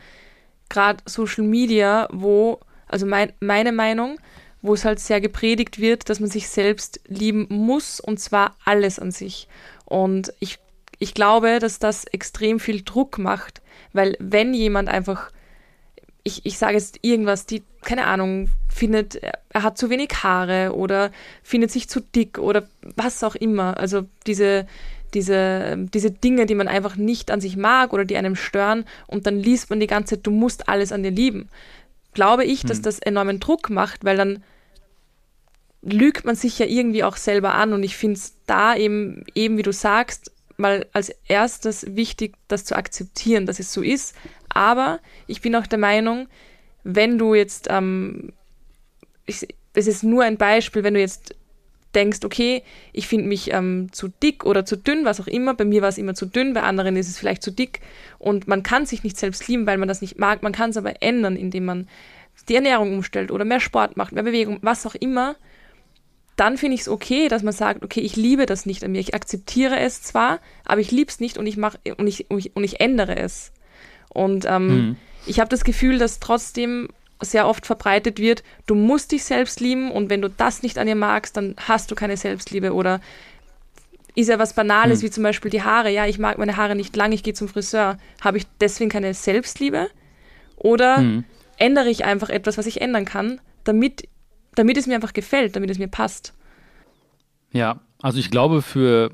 gerade Social Media, wo, also mein, meine Meinung, wo es halt sehr gepredigt wird, dass man sich selbst lieben muss und zwar alles an sich. Und ich, ich glaube, dass das extrem viel Druck macht, weil wenn jemand einfach, ich, ich sage jetzt irgendwas, die, keine Ahnung, findet, er hat zu wenig Haare oder findet sich zu dick oder was auch immer, also diese, diese, diese Dinge, die man einfach nicht an sich mag oder die einem stören und dann liest man die ganze Zeit, du musst alles an dir lieben. Glaube ich, dass hm. das enormen Druck macht, weil dann lügt man sich ja irgendwie auch selber an und ich finde es da eben, eben wie du sagst, mal als erstes wichtig, das zu akzeptieren, dass es so ist. Aber ich bin auch der Meinung, wenn du jetzt, ähm, ich, es ist nur ein Beispiel, wenn du jetzt denkst, okay, ich finde mich ähm, zu dick oder zu dünn, was auch immer. Bei mir war es immer zu dünn, bei anderen ist es vielleicht zu dick. Und man kann sich nicht selbst lieben, weil man das nicht mag. Man kann es aber ändern, indem man die Ernährung umstellt oder mehr Sport macht, mehr Bewegung, was auch immer dann finde ich es okay, dass man sagt, okay, ich liebe das nicht an mir. Ich akzeptiere es zwar, aber ich liebe es nicht und ich mache und ich, und ich, und ich ändere es. Und ähm, mhm. ich habe das Gefühl, dass trotzdem sehr oft verbreitet wird, du musst dich selbst lieben und wenn du das nicht an dir magst, dann hast du keine Selbstliebe oder ist ja was Banales, mhm. wie zum Beispiel die Haare. Ja, ich mag meine Haare nicht lang, ich gehe zum Friseur. Habe ich deswegen keine Selbstliebe? Oder mhm. ändere ich einfach etwas, was ich ändern kann, damit damit es mir einfach gefällt, damit es mir passt. Ja, also ich glaube, für,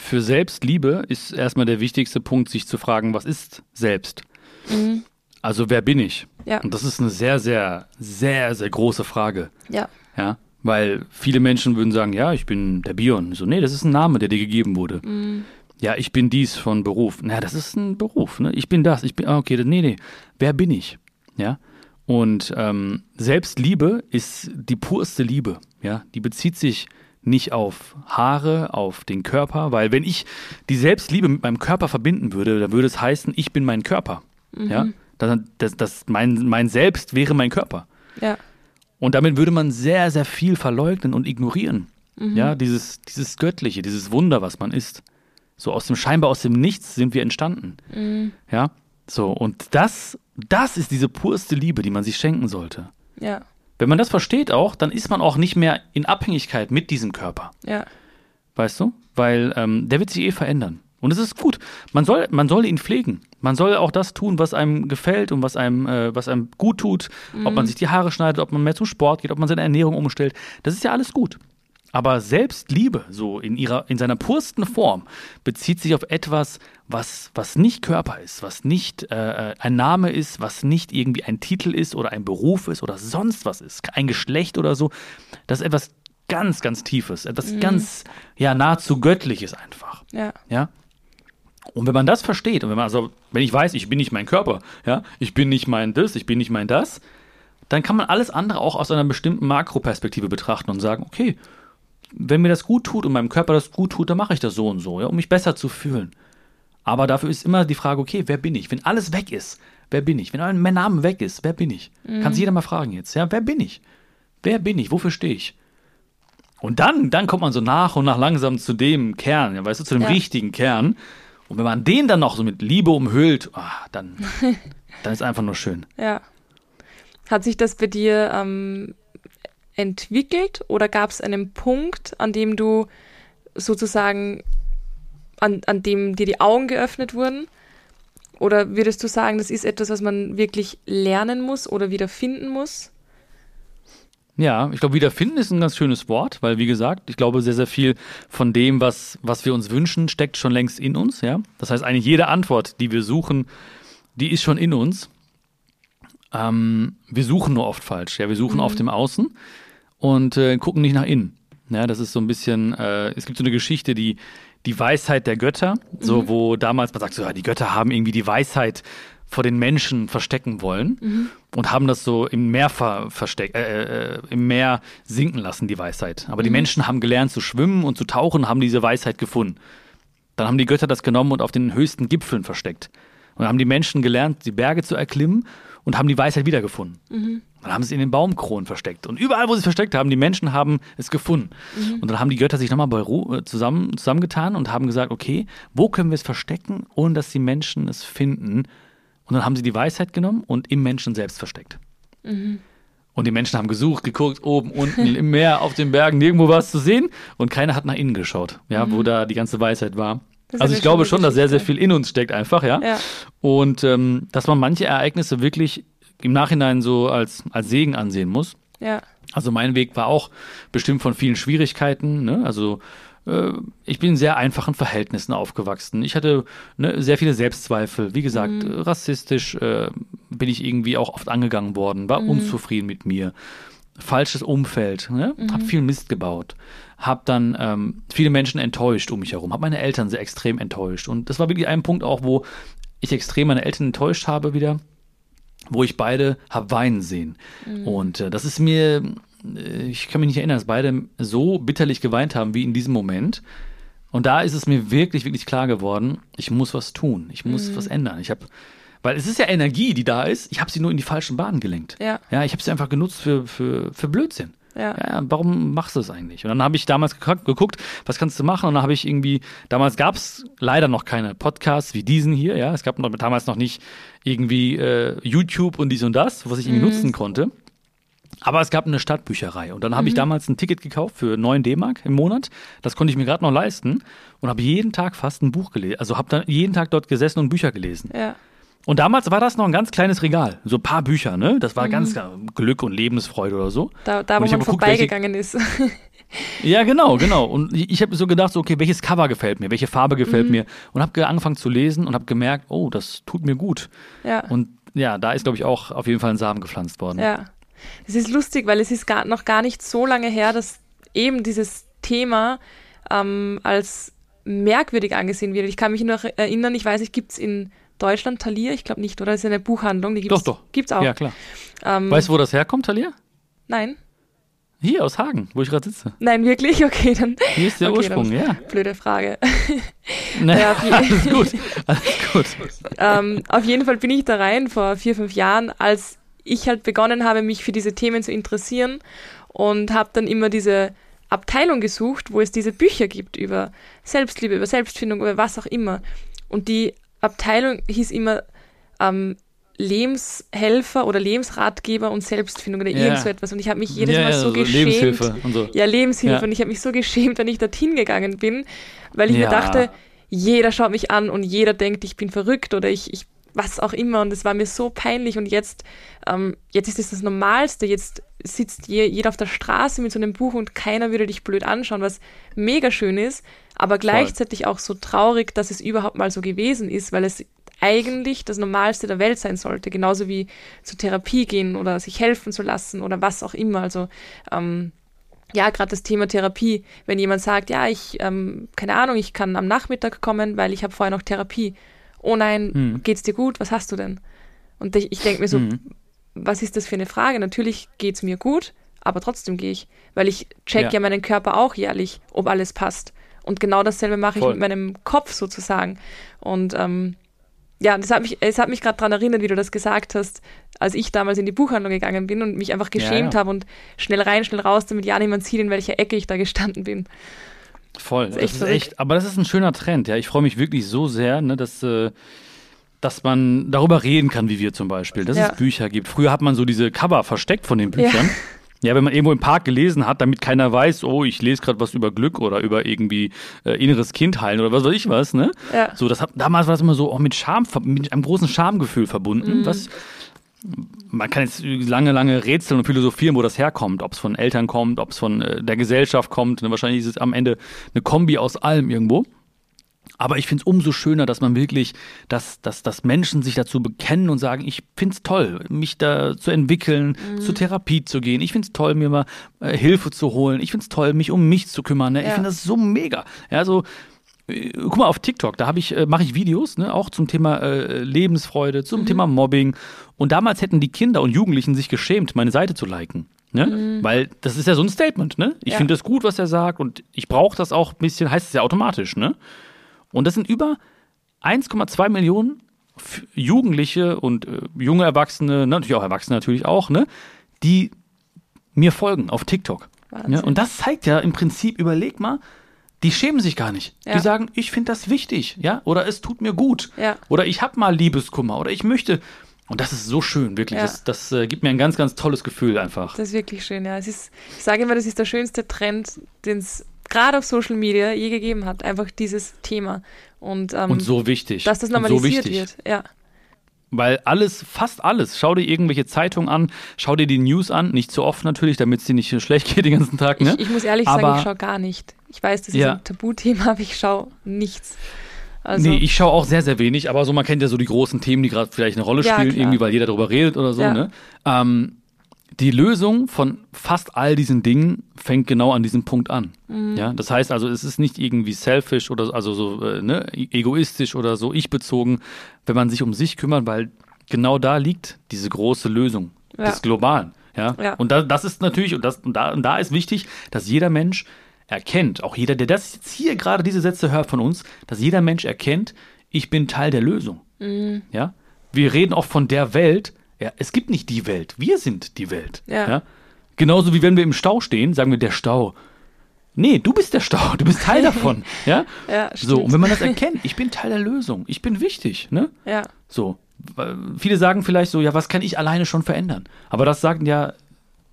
für Selbstliebe ist erstmal der wichtigste Punkt, sich zu fragen, was ist selbst? Mhm. Also wer bin ich? Ja. Und das ist eine sehr, sehr, sehr, sehr große Frage. Ja. Ja. Weil viele Menschen würden sagen, ja, ich bin der Bion. So, nee, das ist ein Name, der dir gegeben wurde. Mhm. Ja, ich bin dies von Beruf. Na, das ist ein Beruf, ne? Ich bin das, ich bin, ah, okay, nee, nee. Wer bin ich? Ja. Und ähm, Selbstliebe ist die purste Liebe. Ja, die bezieht sich nicht auf Haare, auf den Körper, weil wenn ich die Selbstliebe mit meinem Körper verbinden würde, dann würde es heißen, ich bin mein Körper. Mhm. Ja, das, das, das, mein, mein Selbst wäre mein Körper. Ja. Und damit würde man sehr, sehr viel verleugnen und ignorieren. Mhm. Ja, dieses, dieses Göttliche, dieses Wunder, was man ist. So aus dem scheinbar aus dem Nichts sind wir entstanden. Mhm. Ja, so und das das ist diese purste Liebe, die man sich schenken sollte. Ja. Wenn man das versteht auch, dann ist man auch nicht mehr in Abhängigkeit mit diesem Körper. Ja. Weißt du? Weil ähm, der wird sich eh verändern. Und es ist gut. Man soll, man soll ihn pflegen. Man soll auch das tun, was einem gefällt und was einem, äh, was einem gut tut. Mhm. Ob man sich die Haare schneidet, ob man mehr zum Sport geht, ob man seine Ernährung umstellt. Das ist ja alles gut. Aber Selbstliebe, so in ihrer, in seiner pursten Form, bezieht sich auf etwas, was, was nicht Körper ist, was nicht äh, ein Name ist, was nicht irgendwie ein Titel ist oder ein Beruf ist oder sonst was ist, ein Geschlecht oder so. Das ist etwas ganz, ganz Tiefes, etwas mhm. ganz, ja, nahezu Göttliches einfach. Ja. Ja. Und wenn man das versteht, und wenn man, also, wenn ich weiß, ich bin nicht mein Körper, ja, ich bin nicht mein das, ich bin nicht mein das, dann kann man alles andere auch aus einer bestimmten Makroperspektive betrachten und sagen, okay, wenn mir das gut tut und meinem Körper das gut tut, dann mache ich das so und so, ja, um mich besser zu fühlen. Aber dafür ist immer die Frage, okay, wer bin ich? Wenn alles weg ist, wer bin ich? Wenn mein Name weg ist, wer bin ich? Mhm. Kann sich jeder mal fragen jetzt. Ja, wer bin ich? Wer bin ich? Wofür stehe ich? Und dann, dann kommt man so nach und nach langsam zu dem Kern, ja, weißt du, zu dem ja. richtigen Kern. Und wenn man den dann noch so mit Liebe umhüllt, ah, dann, dann ist einfach nur schön. Ja. Hat sich das bei dir ähm, entwickelt oder gab es einen Punkt, an dem du sozusagen, an, an dem dir die Augen geöffnet wurden? Oder würdest du sagen, das ist etwas, was man wirklich lernen muss oder wieder finden muss? Ja, ich glaube, wiederfinden ist ein ganz schönes Wort, weil wie gesagt, ich glaube, sehr, sehr viel von dem, was, was wir uns wünschen, steckt schon längst in uns. Ja? Das heißt, eigentlich jede Antwort, die wir suchen, die ist schon in uns. Ähm, wir suchen nur oft falsch. Ja? Wir suchen mhm. oft im Außen und äh, gucken nicht nach innen. Ja, das ist so ein bisschen, äh, es gibt so eine Geschichte, die die Weisheit der Götter, so mhm. wo damals man sagt, so, ja, die Götter haben irgendwie die Weisheit vor den Menschen verstecken wollen mhm. und haben das so im Meer ver versteck, äh, äh, im Meer sinken lassen, die Weisheit. Aber mhm. die Menschen haben gelernt zu schwimmen und zu tauchen, haben diese Weisheit gefunden. Dann haben die Götter das genommen und auf den höchsten Gipfeln versteckt. Und dann haben die Menschen gelernt, die Berge zu erklimmen und haben die Weisheit wiedergefunden. Mhm. Dann haben sie es in den Baumkronen versteckt. Und überall, wo sie es versteckt haben, die Menschen haben es gefunden. Mhm. Und dann haben die Götter sich nochmal äh, zusammen, zusammengetan und haben gesagt, okay, wo können wir es verstecken, ohne dass die Menschen es finden? Und dann haben sie die Weisheit genommen und im Menschen selbst versteckt. Mhm. Und die Menschen haben gesucht, geguckt, oben, unten, im Meer, auf den Bergen, nirgendwo was zu sehen. Und keiner hat nach innen geschaut, ja, mhm. wo da die ganze Weisheit war. Also ich glaube schon, dass sehr, sehr viel in uns steckt einfach, ja. ja. Und ähm, dass man manche Ereignisse wirklich im Nachhinein so als, als Segen ansehen muss. Ja. Also mein Weg war auch bestimmt von vielen Schwierigkeiten, ne? Also äh, ich bin in sehr einfachen Verhältnissen aufgewachsen. Ich hatte ne, sehr viele Selbstzweifel. Wie gesagt, mhm. rassistisch äh, bin ich irgendwie auch oft angegangen worden, war mhm. unzufrieden mit mir. Falsches Umfeld, ne? Mhm. hab viel Mist gebaut, hab dann ähm, viele Menschen enttäuscht um mich herum, hab meine Eltern sehr extrem enttäuscht. Und das war wirklich ein Punkt auch, wo ich extrem meine Eltern enttäuscht habe wieder, wo ich beide hab weinen sehen. Mhm. Und äh, das ist mir äh, ich kann mich nicht erinnern, dass beide so bitterlich geweint haben wie in diesem Moment. Und da ist es mir wirklich, wirklich klar geworden, ich muss was tun, ich muss mhm. was ändern. Ich habe, weil es ist ja Energie, die da ist, ich habe sie nur in die falschen Bahnen gelenkt. Ja. Ja, ich habe sie einfach genutzt für, für, für Blödsinn. Ja. ja. warum machst du es eigentlich? Und dann habe ich damals geguckt, was kannst du machen? Und dann habe ich irgendwie, damals gab es leider noch keine Podcasts wie diesen hier, ja. Es gab noch, damals noch nicht irgendwie äh, YouTube und dies und das, was ich irgendwie mhm. nutzen konnte. Aber es gab eine Stadtbücherei und dann habe mhm. ich damals ein Ticket gekauft für 9 D-Mark im Monat. Das konnte ich mir gerade noch leisten und habe jeden Tag fast ein Buch gelesen. Also habe dann jeden Tag dort gesessen und Bücher gelesen. Ja. Und damals war das noch ein ganz kleines Regal, so ein paar Bücher, ne? Das war mhm. ganz Glück und Lebensfreude oder so. Da, da wo man vorbeigegangen ist. ja, genau, genau. Und ich habe so gedacht, so, okay, welches Cover gefällt mir, welche Farbe gefällt mhm. mir und habe angefangen zu lesen und habe gemerkt, oh, das tut mir gut. Ja. Und ja, da ist glaube ich auch auf jeden Fall ein Samen gepflanzt worden. Ja. Es ist lustig, weil es ist gar, noch gar nicht so lange her, dass eben dieses Thema ähm, als merkwürdig angesehen wird. Ich kann mich noch erinnern, ich weiß nicht, gibt es in Deutschland Thalia? Ich glaube nicht, oder? Das ist eine Buchhandlung, die gibt es Doch, doch. Gibt's auch. Ja, klar. Ähm, weißt du, wo das herkommt, Thalia? Nein. Hier aus Hagen, wo ich gerade sitze. Nein, wirklich? Okay, dann. Hier ist der okay, Ursprung, ja. Blöde Frage. Naja, ja, alles gut. Alles gut. ähm, auf jeden Fall bin ich da rein vor vier, fünf Jahren, als ich halt begonnen habe, mich für diese Themen zu interessieren und habe dann immer diese Abteilung gesucht, wo es diese Bücher gibt über Selbstliebe, über Selbstfindung, über was auch immer. Und die Abteilung hieß immer ähm, Lebenshelfer oder Lebensratgeber und Selbstfindung oder ja. irgend so etwas. Und ich habe mich jedes ja, Mal so, so geschämt. Lebenshilfe und so. Ja, Lebenshilfe. Ja. Und ich habe mich so geschämt, wenn ich dorthin gegangen bin, weil ich mir dachte, jeder schaut mich an und jeder denkt, ich bin verrückt oder ich, ich was auch immer. Und es war mir so peinlich. Und jetzt, ähm, jetzt ist es das Normalste. Jetzt sitzt je, jeder auf der Straße mit so einem Buch und keiner würde dich blöd anschauen, was mega schön ist, aber gleichzeitig auch so traurig, dass es überhaupt mal so gewesen ist, weil es eigentlich das Normalste der Welt sein sollte. Genauso wie zur Therapie gehen oder sich helfen zu lassen oder was auch immer. Also, ähm, ja, gerade das Thema Therapie, wenn jemand sagt, ja, ich, ähm, keine Ahnung, ich kann am Nachmittag kommen, weil ich habe vorher noch Therapie oh nein, mhm. geht's dir gut? Was hast du denn? Und ich, ich denke mir so, mhm. was ist das für eine Frage? Natürlich geht's mir gut, aber trotzdem gehe ich, weil ich check ja. ja. meinen Körper auch jährlich, ob alles passt. Und genau dasselbe mache ich mit meinem Kopf sozusagen. Und ähm, ja, das hat mich, es hat mich gerade daran erinnert, wie du das gesagt hast, als ich damals in die Buchhandlung gegangen bin und mich einfach geschämt ja, ja. habe und schnell rein, schnell raus, damit ja niemand sieht, in welcher Ecke ich da gestanden bin. Voll, das ist echt, das ist echt aber das ist ein schöner Trend, ja. Ich freue mich wirklich so sehr, ne, dass, äh, dass man darüber reden kann, wie wir zum Beispiel, dass ja. es Bücher gibt. Früher hat man so diese Cover versteckt von den Büchern. Ja. Ja, wenn man irgendwo im Park gelesen hat, damit keiner weiß, oh, ich lese gerade was über Glück oder über irgendwie äh, inneres Kind heilen oder was weiß ich was, ne? Ja. So, das hat, damals war es immer so auch mit Scham, mit einem großen Schamgefühl verbunden, mhm. was man kann jetzt lange, lange rätseln und philosophieren, wo das herkommt, ob es von Eltern kommt, ob es von äh, der Gesellschaft kommt. Ne? Wahrscheinlich ist es am Ende eine Kombi aus allem irgendwo. Aber ich finde es umso schöner, dass man wirklich, dass, dass, dass Menschen sich dazu bekennen und sagen, ich finde es toll, mich da zu entwickeln, mhm. zur Therapie zu gehen. Ich finde es toll, mir mal äh, Hilfe zu holen. Ich finde es toll, mich um mich zu kümmern. Ne? Ja. Ich finde das so mega. Ja, so, guck mal auf TikTok, da ich, äh, mache ich Videos, ne, auch zum Thema äh, Lebensfreude, zum mhm. Thema Mobbing. Und damals hätten die Kinder und Jugendlichen sich geschämt, meine Seite zu liken. Ne? Mhm. Weil das ist ja so ein Statement, ne? Ich ja. finde das gut, was er sagt, und ich brauche das auch ein bisschen, heißt es ja automatisch, ne? Und das sind über 1,2 Millionen Jugendliche und äh, junge Erwachsene, ne, natürlich auch Erwachsene natürlich auch, ne, die mir folgen auf TikTok. Ja, und das zeigt ja im Prinzip, überleg mal, die schämen sich gar nicht. Ja. Die sagen, ich finde das wichtig, ja, oder es tut mir gut, ja. oder ich habe mal Liebeskummer, oder ich möchte. Und das ist so schön, wirklich. Ja. Das, das äh, gibt mir ein ganz, ganz tolles Gefühl einfach. Das ist wirklich schön, ja. Es ist, ich sage immer, das ist der schönste Trend, den es gerade auf Social Media je gegeben hat, einfach dieses Thema. Und, ähm, und so wichtig. Dass das normalisiert so wird, ja. Weil alles, fast alles, schau dir irgendwelche Zeitungen an, schau dir die News an, nicht zu oft natürlich, damit es dir nicht schlecht geht den ganzen Tag. Ne? Ich, ich muss ehrlich aber, sagen, ich schaue gar nicht. Ich weiß, das ist ja. ein Tabuthema, aber ich schaue nichts. Also, nee, ich schaue auch sehr, sehr wenig, aber so man kennt ja so die großen Themen, die gerade vielleicht eine Rolle spielen, ja, irgendwie, weil jeder darüber redet oder so. Ja. Ne? Ähm, die Lösung von fast all diesen Dingen fängt genau an diesem Punkt an. Mhm. Ja, das heißt also, es ist nicht irgendwie selfish oder also so äh, ne, egoistisch oder so ich bezogen, wenn man sich um sich kümmert, weil genau da liegt diese große Lösung ja. des Globalen. Ja, ja. und da, das ist natürlich und das und da, und da ist wichtig, dass jeder Mensch erkennt, auch jeder, der das jetzt hier gerade diese Sätze hört von uns, dass jeder Mensch erkennt, ich bin Teil der Lösung. Mhm. Ja, wir reden oft von der Welt, ja, es gibt nicht die Welt, wir sind die Welt. Ja. ja. Genauso wie wenn wir im Stau stehen, sagen wir der Stau. Nee, du bist der Stau, du bist Teil davon. ja? ja so, und wenn man das erkennt, ich bin Teil der Lösung, ich bin wichtig, ne? Ja. So. Viele sagen vielleicht so, ja, was kann ich alleine schon verändern? Aber das sagen ja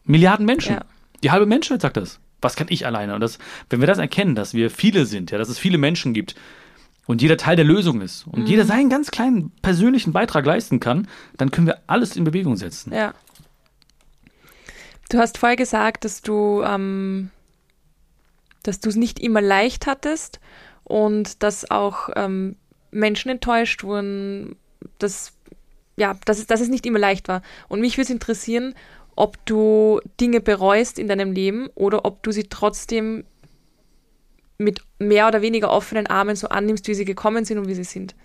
Milliarden Menschen. Ja. Die halbe Menschheit sagt das. Was kann ich alleine? Und das, wenn wir das erkennen, dass wir viele sind, ja, dass es viele Menschen gibt, und jeder Teil der Lösung ist und mhm. jeder seinen ganz kleinen persönlichen Beitrag leisten kann, dann können wir alles in Bewegung setzen. Ja. Du hast vorher gesagt, dass du ähm, dass du es nicht immer leicht hattest und dass auch ähm, Menschen enttäuscht wurden, dass ja, dass es, dass es nicht immer leicht war. Und mich würde es interessieren, ob du Dinge bereust in deinem Leben oder ob du sie trotzdem mit mehr oder weniger offenen Armen so annimmst, wie sie gekommen sind und wie sie sind?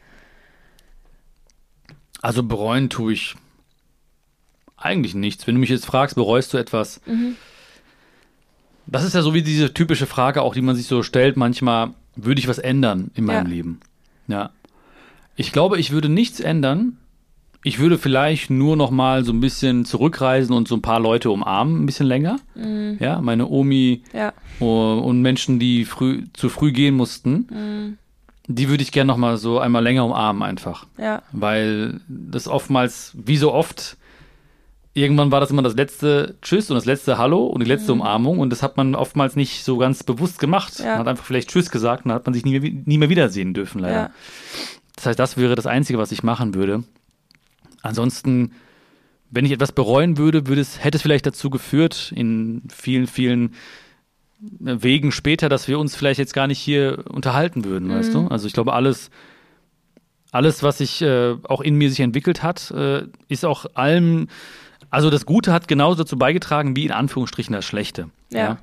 Also bereuen tue ich eigentlich nichts. Wenn du mich jetzt fragst, bereust du etwas? Mhm. Das ist ja so wie diese typische Frage, auch die man sich so stellt, manchmal, würde ich was ändern in meinem ja. Leben? Ja. Ich glaube, ich würde nichts ändern, ich würde vielleicht nur noch mal so ein bisschen zurückreisen und so ein paar Leute umarmen, ein bisschen länger. Mhm. Ja, meine Omi ja. und Menschen, die früh, zu früh gehen mussten, mhm. die würde ich gerne noch mal so einmal länger umarmen einfach. Ja. Weil das oftmals, wie so oft, irgendwann war das immer das letzte Tschüss und das letzte Hallo und die letzte mhm. Umarmung und das hat man oftmals nicht so ganz bewusst gemacht. Ja. Man hat einfach vielleicht Tschüss gesagt und dann hat man sich nie mehr, nie mehr wiedersehen dürfen, leider. Ja. Das heißt, das wäre das Einzige, was ich machen würde. Ansonsten, wenn ich etwas bereuen würde, würde es, hätte es vielleicht dazu geführt, in vielen, vielen Wegen später, dass wir uns vielleicht jetzt gar nicht hier unterhalten würden, mhm. weißt du? Also ich glaube, alles, alles, was sich äh, auch in mir sich entwickelt hat, äh, ist auch allem, also das Gute hat genauso dazu beigetragen, wie in Anführungsstrichen das Schlechte. Ja. ja?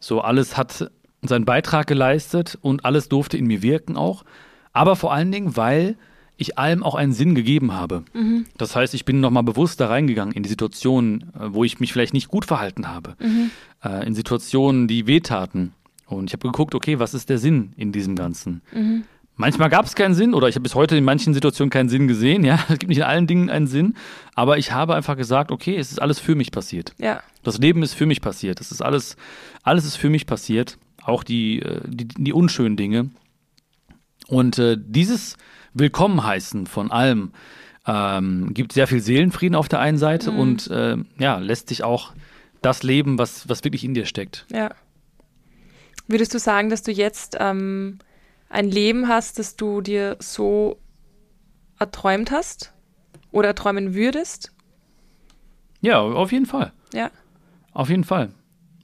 So, alles hat seinen Beitrag geleistet und alles durfte in mir wirken auch. Aber vor allen Dingen, weil ich allem auch einen Sinn gegeben habe. Mhm. Das heißt, ich bin nochmal bewusst da reingegangen in die Situationen, äh, wo ich mich vielleicht nicht gut verhalten habe, mhm. äh, in Situationen, die wehtaten. Und ich habe geguckt, okay, was ist der Sinn in diesem Ganzen? Mhm. Manchmal gab es keinen Sinn oder ich habe bis heute in manchen Situationen keinen Sinn gesehen. Ja, es gibt nicht in allen Dingen einen Sinn, aber ich habe einfach gesagt, okay, es ist alles für mich passiert. Ja. Das Leben ist für mich passiert. Es ist alles, alles ist für mich passiert. Auch die, äh, die, die unschönen Dinge. Und äh, dieses Willkommen heißen von allem ähm, gibt sehr viel Seelenfrieden auf der einen Seite mhm. und äh, ja, lässt sich auch das leben, was, was wirklich in dir steckt. Ja. Würdest du sagen, dass du jetzt ähm, ein Leben hast, das du dir so erträumt hast oder erträumen würdest? Ja, auf jeden Fall. Ja. Auf jeden Fall.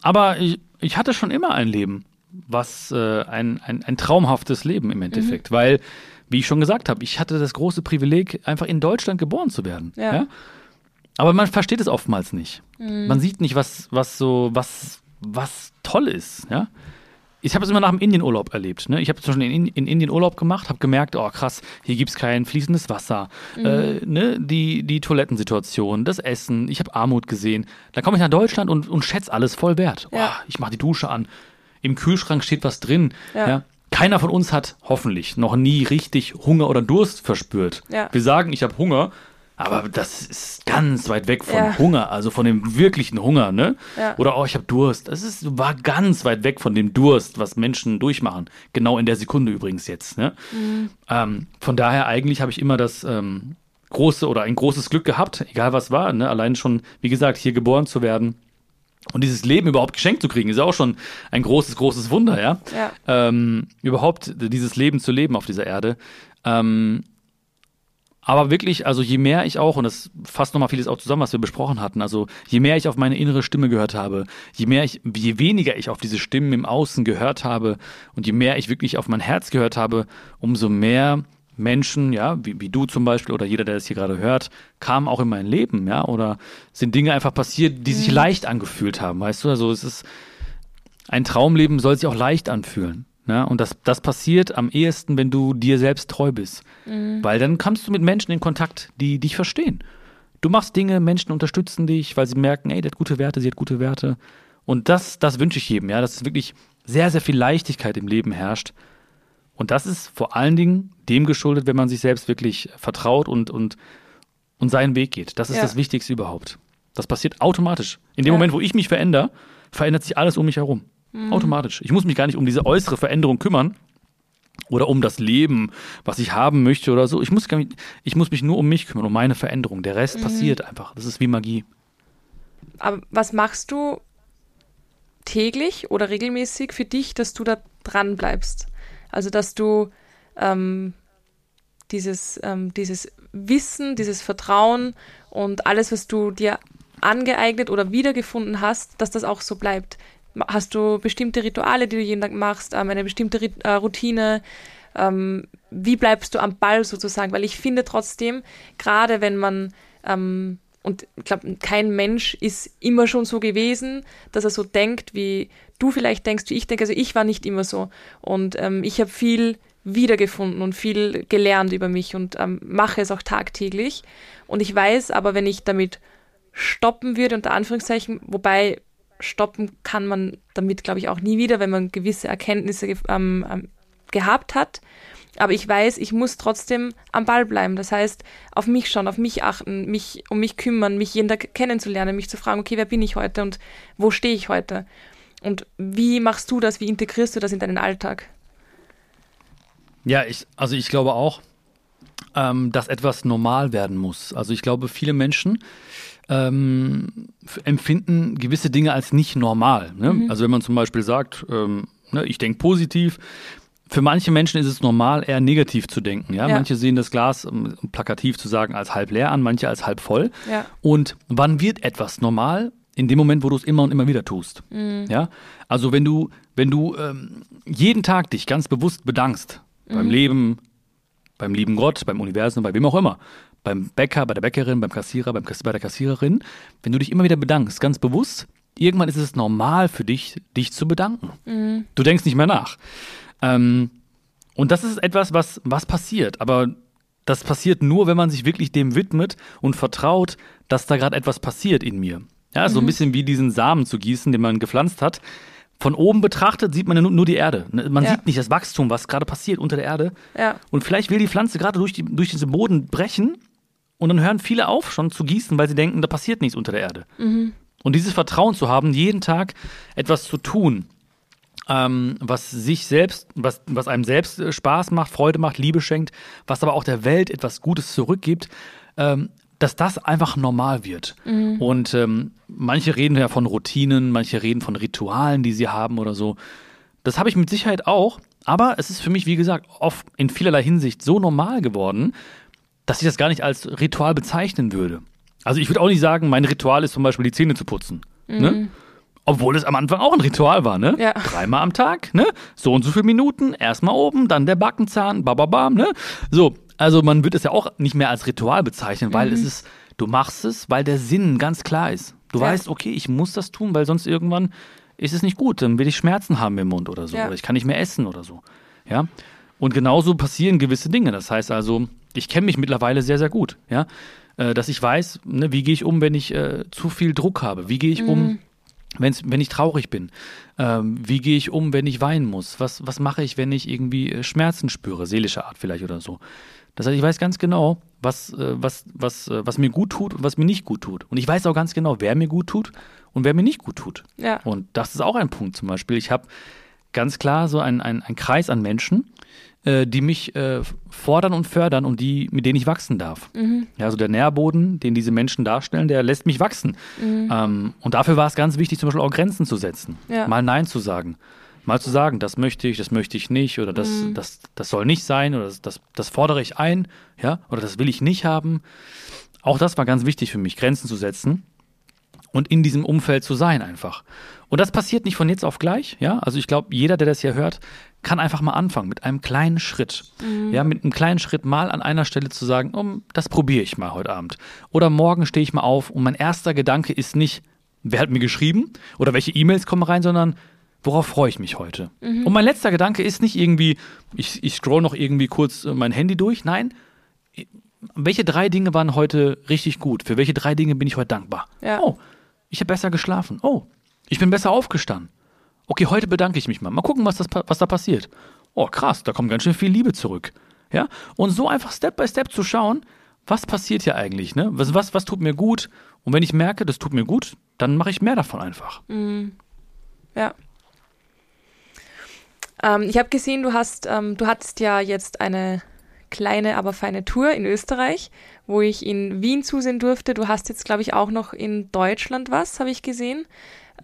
Aber ich, ich hatte schon immer ein Leben, was äh, ein, ein, ein traumhaftes Leben im Endeffekt, mhm. weil, wie ich schon gesagt habe, ich hatte das große Privileg, einfach in Deutschland geboren zu werden. Ja. ja? Aber man versteht es oftmals nicht. Mhm. Man sieht nicht, was, was so, was, was toll ist, ja ich habe es immer nach dem Indienurlaub erlebt. Ne? Ich habe schon in, in, Indien Urlaub gemacht, habe gemerkt, oh krass, hier gibt es kein fließendes Wasser. Mhm. Äh, ne? die, die Toilettensituation, das Essen, ich habe Armut gesehen. Dann komme ich nach Deutschland und, und schätze alles voll wert. Ja. Oh, ich mache die Dusche an. Im Kühlschrank steht was drin. Ja. ja. Keiner von uns hat hoffentlich noch nie richtig Hunger oder Durst verspürt. Ja. Wir sagen, ich habe Hunger, aber das ist ganz weit weg von ja. Hunger, also von dem wirklichen Hunger, ne? Ja. Oder oh, ich habe Durst. Das ist, war ganz weit weg von dem Durst, was Menschen durchmachen. Genau in der Sekunde übrigens jetzt. Ne? Mhm. Ähm, von daher eigentlich habe ich immer das ähm, große oder ein großes Glück gehabt, egal was war. Ne? Allein schon, wie gesagt, hier geboren zu werden. Und dieses Leben überhaupt geschenkt zu kriegen, ist auch schon ein großes, großes Wunder, ja. ja. Ähm, überhaupt dieses Leben zu leben auf dieser Erde. Ähm, aber wirklich, also je mehr ich auch, und das fasst nochmal vieles auch zusammen, was wir besprochen hatten, also je mehr ich auf meine innere Stimme gehört habe, je mehr ich, je weniger ich auf diese Stimmen im Außen gehört habe und je mehr ich wirklich auf mein Herz gehört habe, umso mehr Menschen, ja, wie, wie du zum Beispiel oder jeder, der das hier gerade hört, kamen auch in mein Leben, ja, oder sind Dinge einfach passiert, die sich mhm. leicht angefühlt haben, weißt du? Also es ist ein Traumleben soll sich auch leicht anfühlen. Ne? Und das, das passiert am ehesten, wenn du dir selbst treu bist. Mhm. Weil dann kommst du mit Menschen in Kontakt, die dich verstehen. Du machst Dinge, Menschen unterstützen dich, weil sie merken, ey, der hat gute Werte, sie hat gute Werte. Und das, das wünsche ich jedem, ja, dass wirklich sehr, sehr viel Leichtigkeit im Leben herrscht. Und das ist vor allen Dingen dem geschuldet, wenn man sich selbst wirklich vertraut und, und, und seinen Weg geht. Das ist ja. das Wichtigste überhaupt. Das passiert automatisch. In dem ja. Moment, wo ich mich verändere, verändert sich alles um mich herum. Mhm. Automatisch. Ich muss mich gar nicht um diese äußere Veränderung kümmern oder um das Leben, was ich haben möchte oder so. Ich muss, nicht, ich muss mich nur um mich kümmern, um meine Veränderung. Der Rest mhm. passiert einfach. Das ist wie Magie. Aber was machst du täglich oder regelmäßig für dich, dass du da dran bleibst? Also, dass du ähm, dieses, ähm, dieses Wissen, dieses Vertrauen und alles, was du dir angeeignet oder wiedergefunden hast, dass das auch so bleibt. Hast du bestimmte Rituale, die du jeden Tag machst, ähm, eine bestimmte äh, Routine? Ähm, wie bleibst du am Ball sozusagen? Weil ich finde trotzdem, gerade wenn man, ähm, und ich glaube, kein Mensch ist immer schon so gewesen, dass er so denkt, wie du vielleicht denkst, wie ich denke. Also ich war nicht immer so. Und ähm, ich habe viel wiedergefunden und viel gelernt über mich und ähm, mache es auch tagtäglich. Und ich weiß aber, wenn ich damit stoppen würde, unter Anführungszeichen, wobei stoppen kann man damit, glaube ich, auch nie wieder, wenn man gewisse Erkenntnisse ähm, ähm, gehabt hat. Aber ich weiß, ich muss trotzdem am Ball bleiben. Das heißt, auf mich schauen, auf mich achten, mich um mich kümmern, mich jeden Tag kennenzulernen, mich zu fragen, okay, wer bin ich heute und wo stehe ich heute? Und wie machst du das? Wie integrierst du das in deinen Alltag? Ja, ich, also ich glaube auch, ähm, dass etwas normal werden muss. Also ich glaube, viele Menschen ähm, empfinden gewisse Dinge als nicht normal. Ne? Mhm. Also wenn man zum Beispiel sagt, ähm, ne, ich denke positiv, für manche Menschen ist es normal, eher negativ zu denken. Ja? ja. Manche sehen das Glas, um plakativ zu sagen, als halb leer an, manche als halb voll. Ja. Und wann wird etwas normal? In dem Moment, wo du es immer und immer wieder tust. Mhm. Ja? Also wenn du, wenn du ähm, jeden Tag dich ganz bewusst bedankst, mhm. beim Leben, beim lieben Gott, beim Universum, bei wem auch immer, beim Bäcker, bei der Bäckerin, beim Kassierer, beim Kass bei der Kassiererin, wenn du dich immer wieder bedankst, ganz bewusst, irgendwann ist es normal für dich, dich zu bedanken. Mhm. Du denkst nicht mehr nach. Ähm, und das ist etwas, was, was passiert. Aber das passiert nur, wenn man sich wirklich dem widmet und vertraut, dass da gerade etwas passiert in mir. Ja, so mhm. ein bisschen wie diesen Samen zu gießen, den man gepflanzt hat. von oben betrachtet sieht man ja nur, nur die Erde. Ne, man ja. sieht nicht das Wachstum, was gerade passiert unter der Erde. Ja. Und vielleicht will die Pflanze gerade durch, die, durch diesen Boden brechen und dann hören viele auf, schon zu gießen, weil sie denken, da passiert nichts unter der Erde. Mhm. Und dieses Vertrauen zu haben, jeden Tag etwas zu tun, ähm, was sich selbst, was, was einem selbst äh, Spaß macht, Freude macht, Liebe schenkt, was aber auch der Welt etwas Gutes zurückgibt, ähm, dass das einfach normal wird. Mhm. Und ähm, manche reden ja von Routinen, manche reden von Ritualen, die sie haben oder so. Das habe ich mit Sicherheit auch, aber es ist für mich, wie gesagt, oft in vielerlei Hinsicht so normal geworden, dass ich das gar nicht als Ritual bezeichnen würde. Also ich würde auch nicht sagen, mein Ritual ist zum Beispiel die Zähne zu putzen. Ne? Mhm. Ne? Obwohl es am Anfang auch ein Ritual war, ne? Ja. Dreimal am Tag, ne? So und so viele Minuten, erstmal oben, dann der Backenzahn, bababam, ne? So, also man wird es ja auch nicht mehr als Ritual bezeichnen, weil mhm. es ist, du machst es, weil der Sinn ganz klar ist. Du ja. weißt, okay, ich muss das tun, weil sonst irgendwann ist es nicht gut, dann will ich Schmerzen haben im Mund oder so, ja. oder ich kann nicht mehr essen oder so. Ja? Und genauso passieren gewisse Dinge. Das heißt also, ich kenne mich mittlerweile sehr, sehr gut, ja. Äh, dass ich weiß, ne, wie gehe ich um, wenn ich äh, zu viel Druck habe? Wie gehe ich mhm. um, wenn's, wenn ich traurig bin? Ähm, wie gehe ich um, wenn ich weinen muss? Was, was mache ich, wenn ich irgendwie äh, Schmerzen spüre, seelischer Art vielleicht oder so? Das heißt, ich weiß ganz genau, was, äh, was, was, äh, was mir gut tut und was mir nicht gut tut. Und ich weiß auch ganz genau, wer mir gut tut und wer mir nicht gut tut. Ja. Und das ist auch ein Punkt zum Beispiel. Ich habe ganz klar so einen ein Kreis an Menschen, äh, die mich äh, fordern und fördern und die, mit denen ich wachsen darf. Mhm. Ja, also der Nährboden, den diese Menschen darstellen, der lässt mich wachsen. Mhm. Ähm, und dafür war es ganz wichtig, zum Beispiel auch Grenzen zu setzen, ja. mal Nein zu sagen. Mal zu sagen, das möchte ich, das möchte ich nicht, oder das, mhm. das, das soll nicht sein, oder das, das, das fordere ich ein, ja, oder das will ich nicht haben. Auch das war ganz wichtig für mich, Grenzen zu setzen und in diesem Umfeld zu sein einfach. Und das passiert nicht von jetzt auf gleich, ja. Also ich glaube, jeder, der das hier hört, kann einfach mal anfangen mit einem kleinen Schritt. Mhm. Ja, mit einem kleinen Schritt mal an einer Stelle zu sagen, oh, das probiere ich mal heute Abend. Oder morgen stehe ich mal auf und mein erster Gedanke ist nicht, wer hat mir geschrieben oder welche E-Mails kommen rein, sondern worauf freue ich mich heute? Mhm. Und mein letzter Gedanke ist nicht irgendwie, ich, ich scroll noch irgendwie kurz äh, mein Handy durch. Nein, welche drei Dinge waren heute richtig gut? Für welche drei Dinge bin ich heute dankbar? Ja. Oh, ich habe besser geschlafen. Oh, ich bin besser aufgestanden. Okay, heute bedanke ich mich mal. Mal gucken, was, das, was da passiert. Oh, krass, da kommt ganz schön viel Liebe zurück. Ja? Und so einfach Step by Step zu schauen, was passiert hier eigentlich? Ne? Was, was, was tut mir gut? Und wenn ich merke, das tut mir gut, dann mache ich mehr davon einfach. Mhm. Ja. Ähm, ich habe gesehen, du hast, ähm, du hattest ja jetzt eine kleine, aber feine Tour in Österreich, wo ich in Wien zusehen durfte. Du hast jetzt, glaube ich, auch noch in Deutschland was, habe ich gesehen.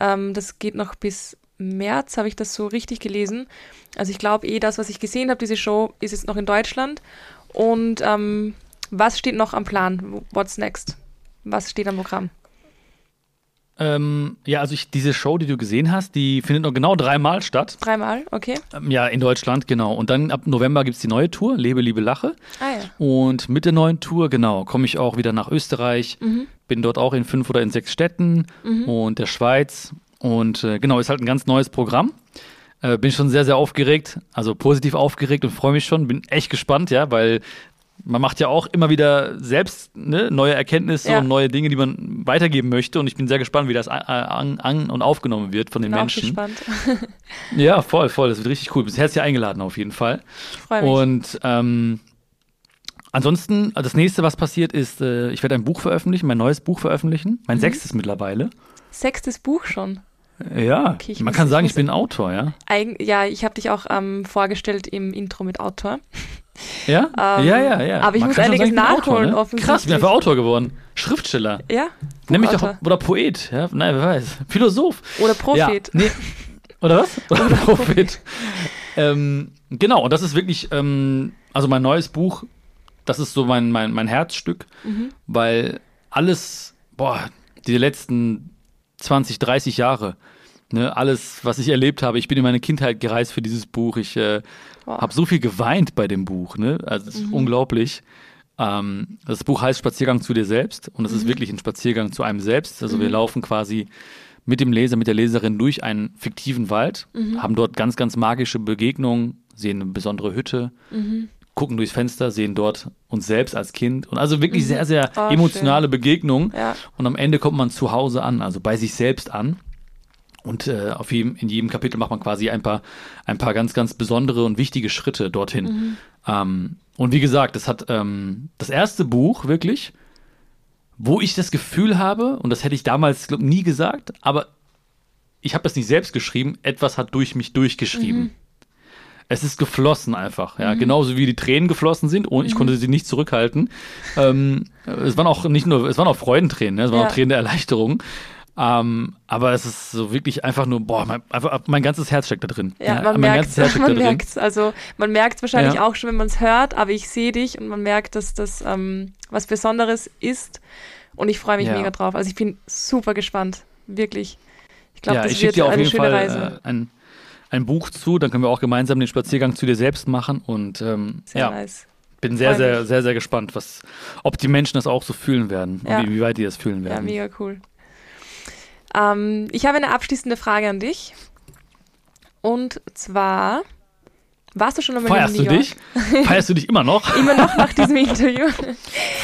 Ähm, das geht noch bis März, habe ich das so richtig gelesen. Also ich glaube eh, das, was ich gesehen habe, diese Show, ist jetzt noch in Deutschland. Und ähm, was steht noch am Plan? What's next? Was steht am Programm? Ähm, ja, also ich, diese Show, die du gesehen hast, die findet noch genau dreimal statt. Dreimal, okay. Ähm, ja, in Deutschland, genau. Und dann ab November gibt es die neue Tour, Lebe, Liebe, Lache. Ah ja. Und mit der neuen Tour, genau, komme ich auch wieder nach Österreich. Mhm. Bin dort auch in fünf oder in sechs Städten mhm. und der Schweiz. Und äh, genau, ist halt ein ganz neues Programm. Äh, bin schon sehr, sehr aufgeregt, also positiv aufgeregt und freue mich schon. Bin echt gespannt, ja, weil man macht ja auch immer wieder selbst ne, neue Erkenntnisse ja. und neue Dinge, die man weitergeben möchte. Und ich bin sehr gespannt, wie das an, an und aufgenommen wird von den bin Menschen. Auch gespannt. ja, voll, voll. Das wird richtig cool. Du bist herzlich eingeladen auf jeden Fall. Ich freue mich. Und ähm, ansonsten, das nächste, was passiert, ist, äh, ich werde ein Buch veröffentlichen, mein neues Buch veröffentlichen. Mein mhm. sechstes mittlerweile. Sechstes Buch schon. Ja, okay, man muss, kann sagen, ich bin Autor, ja. Eigen, ja, ich habe dich auch ähm, vorgestellt im Intro mit Autor. Ja? ähm, ja, ja, ja. Aber ich man muss einiges nachholen, Autor, ne? Krass, ich bin einfach Autor geworden. Schriftsteller. Ja. Nämlich doch, oder Poet, ja, nein, wer weiß. Philosoph. Oder Prophet. Ja, nee. Oder was? Oder, oder Prophet. ähm, genau, und das ist wirklich, ähm, also mein neues Buch, das ist so mein, mein, mein Herzstück, mhm. weil alles, boah, die letzten 20, 30 Jahre, ne, alles, was ich erlebt habe, ich bin in meine Kindheit gereist für dieses Buch, ich äh, habe so viel geweint bei dem Buch, ne? Also es ist mhm. unglaublich. Ähm, das Buch heißt Spaziergang zu dir selbst und es mhm. ist wirklich ein Spaziergang zu einem selbst. Also mhm. wir laufen quasi mit dem Leser, mit der Leserin durch einen fiktiven Wald, mhm. haben dort ganz, ganz magische Begegnungen, sehen eine besondere Hütte, mhm. gucken durchs Fenster, sehen dort uns selbst als Kind und also wirklich mhm. sehr, sehr oh, emotionale Begegnungen. Ja. Und am Ende kommt man zu Hause an, also bei sich selbst an. Und äh, auf jedem, in jedem Kapitel macht man quasi ein paar, ein paar ganz, ganz besondere und wichtige Schritte dorthin. Mhm. Ähm, und wie gesagt, es hat ähm, das erste Buch wirklich, wo ich das Gefühl habe, und das hätte ich damals glaub, nie gesagt, aber ich habe das nicht selbst geschrieben, etwas hat durch mich durchgeschrieben. Mhm. Es ist geflossen einfach, ja, mhm. genauso wie die Tränen geflossen sind und ich mhm. konnte sie nicht zurückhalten. Ähm, es waren auch nicht nur, es waren auch Freudentränen, ne? es waren ja. auch Tränen der Erleichterung. Ähm, aber es ist so wirklich einfach nur, boah, mein, einfach, mein ganzes Herz steckt da drin. Ja, man merkt es. Man merkt's. Also man merkt es wahrscheinlich ja. auch schon, wenn man es hört, aber ich sehe dich und man merkt, dass das ähm, was Besonderes ist. Und ich freue mich ja. mega drauf. Also ich bin super gespannt. Wirklich. Ich glaube, ja, das wird dir auf eine jeden schöne Fall, Reise. Äh, ein, ein Buch zu, dann können wir auch gemeinsam den Spaziergang zu dir selbst machen. Und ähm, sehr ja, nice. bin sehr, sehr, sehr, sehr gespannt, was, ob die Menschen das auch so fühlen werden ja. und wie, wie weit die das fühlen werden. Ja, mega cool. Ähm, ich habe eine abschließende Frage an dich. Und zwar, warst du schon einmal Feierst in New York? du dich? Feierst du dich immer noch? immer noch nach diesem Interview.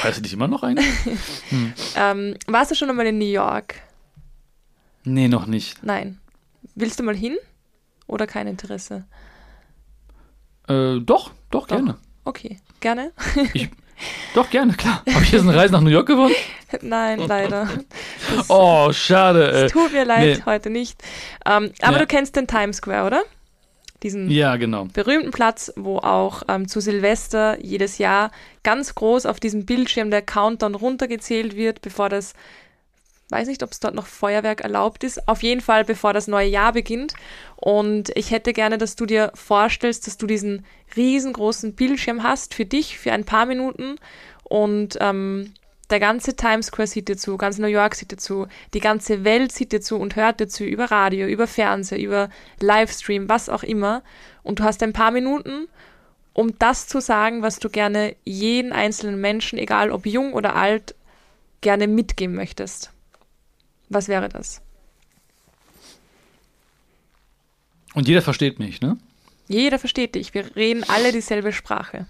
Feierst du dich immer noch eigentlich? Hm. Ähm, warst du schon einmal in New York? Nee, noch nicht. Nein. Willst du mal hin? Oder kein Interesse? Äh, doch, doch, doch, gerne. Okay, gerne. ich, doch, gerne, klar. Habe ich jetzt eine Reise nach New York gewonnen? Nein, leider. Das, oh, schade. Es tut mir leid, nee. heute nicht. Ähm, aber ja. du kennst den Times Square, oder? Diesen ja, genau. berühmten Platz, wo auch ähm, zu Silvester jedes Jahr ganz groß auf diesem Bildschirm der Countdown runtergezählt wird, bevor das weiß nicht, ob es dort noch Feuerwerk erlaubt ist. Auf jeden Fall, bevor das neue Jahr beginnt. Und ich hätte gerne, dass du dir vorstellst, dass du diesen riesengroßen Bildschirm hast für dich, für ein paar Minuten. Und ähm, der ganze Times Square sieht dir zu, ganz New York sieht dir zu, die ganze Welt sieht dir zu und hört dir zu über Radio, über Fernseher, über Livestream, was auch immer. Und du hast ein paar Minuten, um das zu sagen, was du gerne jeden einzelnen Menschen, egal ob jung oder alt, gerne mitgeben möchtest. Was wäre das? Und jeder versteht mich, ne? Jeder versteht dich. Wir reden alle dieselbe Sprache.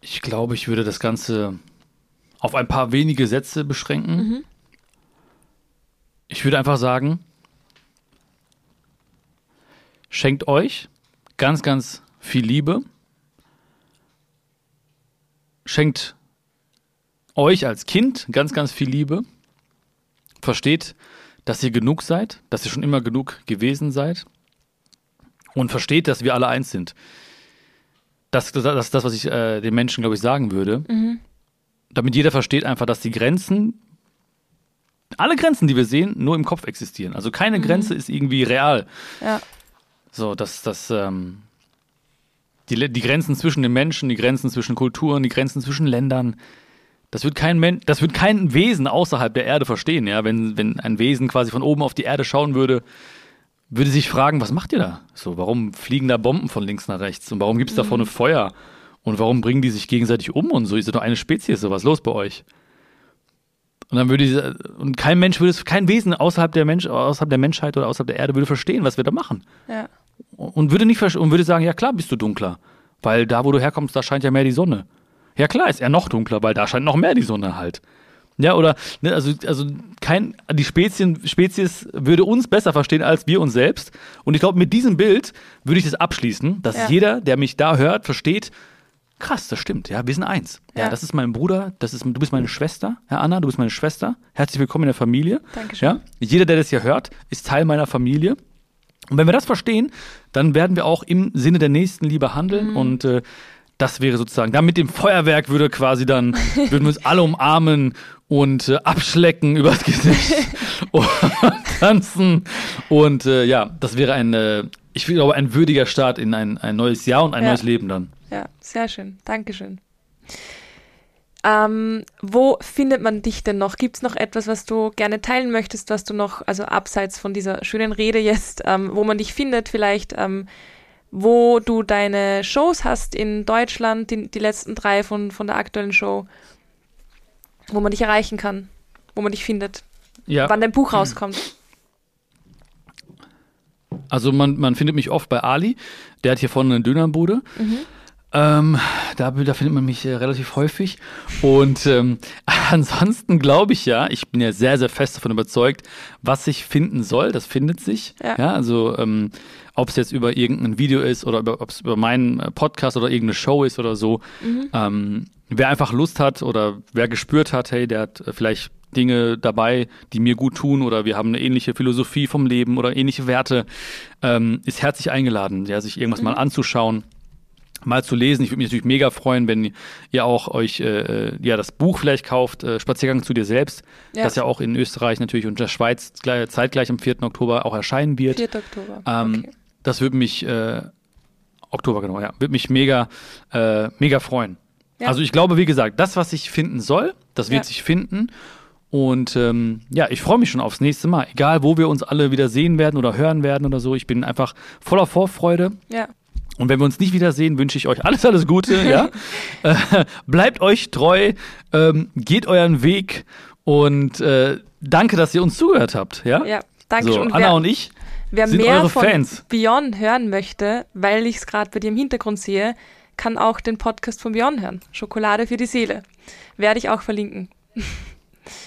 Ich glaube, ich würde das Ganze auf ein paar wenige Sätze beschränken. Mhm. Ich würde einfach sagen, schenkt euch ganz, ganz viel Liebe. Schenkt euch als Kind ganz, ganz viel Liebe. Versteht, dass ihr genug seid, dass ihr schon immer genug gewesen seid. Und versteht, dass wir alle eins sind. Das ist das, das, was ich äh, den Menschen, glaube ich, sagen würde. Mhm. Damit jeder versteht einfach, dass die Grenzen, alle Grenzen, die wir sehen, nur im Kopf existieren. Also keine mhm. Grenze ist irgendwie real. Ja. So, dass das, ähm, die, die Grenzen zwischen den Menschen, die Grenzen zwischen Kulturen, die Grenzen zwischen Ländern, das wird kein Mensch, das wird kein Wesen außerhalb der Erde verstehen, ja. Wenn, wenn ein Wesen quasi von oben auf die Erde schauen würde, würde sich fragen, was macht ihr da? So, warum fliegen da Bomben von links nach rechts? Und warum gibt es da vorne mhm. Feuer? Und warum bringen die sich gegenseitig um und so? Ist doch eine Spezies, so was los bei euch? Und dann würde diese, und kein Mensch würde es, kein Wesen außerhalb der Mensch, außerhalb der Menschheit oder außerhalb der Erde würde verstehen, was wir da machen. Ja. Und würde nicht und würde sagen, ja klar bist du dunkler. Weil da, wo du herkommst, da scheint ja mehr die Sonne. Ja klar, ist er noch dunkler, weil da scheint noch mehr die Sonne halt. Ja, oder, ne, also, also kein, die Spezien, Spezies würde uns besser verstehen als wir uns selbst. Und ich glaube, mit diesem Bild würde ich das abschließen, dass ja. jeder, der mich da hört, versteht, krass, das stimmt, ja, wir sind eins. Ja. ja, das ist mein Bruder, das ist, du bist meine Schwester, Herr Anna, du bist meine Schwester. Herzlich willkommen in der Familie. Dankeschön. Ja, jeder, der das hier hört, ist Teil meiner Familie. Und wenn wir das verstehen, dann werden wir auch im Sinne der Nächstenliebe handeln mhm. und äh, das wäre sozusagen, da mit dem Feuerwerk würde quasi dann, würden wir uns alle umarmen und äh, abschlecken übers Gesicht und tanzen. Und äh, ja, das wäre ein, äh, ich glaube, ein würdiger Start in ein, ein neues Jahr und ein ja. neues Leben dann. Ja, sehr schön. Dankeschön. Ähm, wo findet man dich denn noch? Gibt es noch etwas, was du gerne teilen möchtest, was du noch, also abseits von dieser schönen Rede jetzt, ähm, wo man dich findet, vielleicht ähm, wo du deine Shows hast in Deutschland, die, die letzten drei von, von der aktuellen Show, wo man dich erreichen kann, wo man dich findet, ja. wann dein Buch rauskommt. Also man, man findet mich oft bei Ali, der hat hier vorne eine Dönerbude. Mhm. Ähm, da, da, findet man mich äh, relativ häufig. Und ähm, ansonsten glaube ich ja, ich bin ja sehr, sehr fest davon überzeugt, was sich finden soll, das findet sich. Ja, ja also ähm, ob es jetzt über irgendein Video ist oder ob es über meinen äh, Podcast oder irgendeine Show ist oder so. Mhm. Ähm, wer einfach Lust hat oder wer gespürt hat, hey, der hat äh, vielleicht Dinge dabei, die mir gut tun oder wir haben eine ähnliche Philosophie vom Leben oder ähnliche Werte, ähm, ist herzlich eingeladen, ja, sich irgendwas mhm. mal anzuschauen mal zu lesen. Ich würde mich natürlich mega freuen, wenn ihr auch euch äh, ja das Buch vielleicht kauft, äh, Spaziergang zu dir selbst, ja. das ja auch in Österreich natürlich und der Schweiz zeitgleich am 4. Oktober auch erscheinen wird. 4. Oktober. Ähm, okay. Das würde mich äh, Oktober genau, ja, würde mich mega äh, mega freuen. Ja. Also ich glaube, wie gesagt, das, was sich finden soll, das wird ja. sich finden. Und ähm, ja, ich freue mich schon aufs nächste Mal. Egal, wo wir uns alle wieder sehen werden oder hören werden oder so. Ich bin einfach voller Vorfreude. Ja. Und wenn wir uns nicht wiedersehen, wünsche ich euch alles, alles Gute. ja? äh, bleibt euch treu, ähm, geht euren Weg und äh, danke, dass ihr uns zugehört habt. Ja, ja danke so, und Anna wer, und ich wer sind mehr eure von Fans. Beyond hören möchte, weil ich es gerade bei dir im Hintergrund sehe, kann auch den Podcast von Beyond hören. Schokolade für die Seele. Werde ich auch verlinken.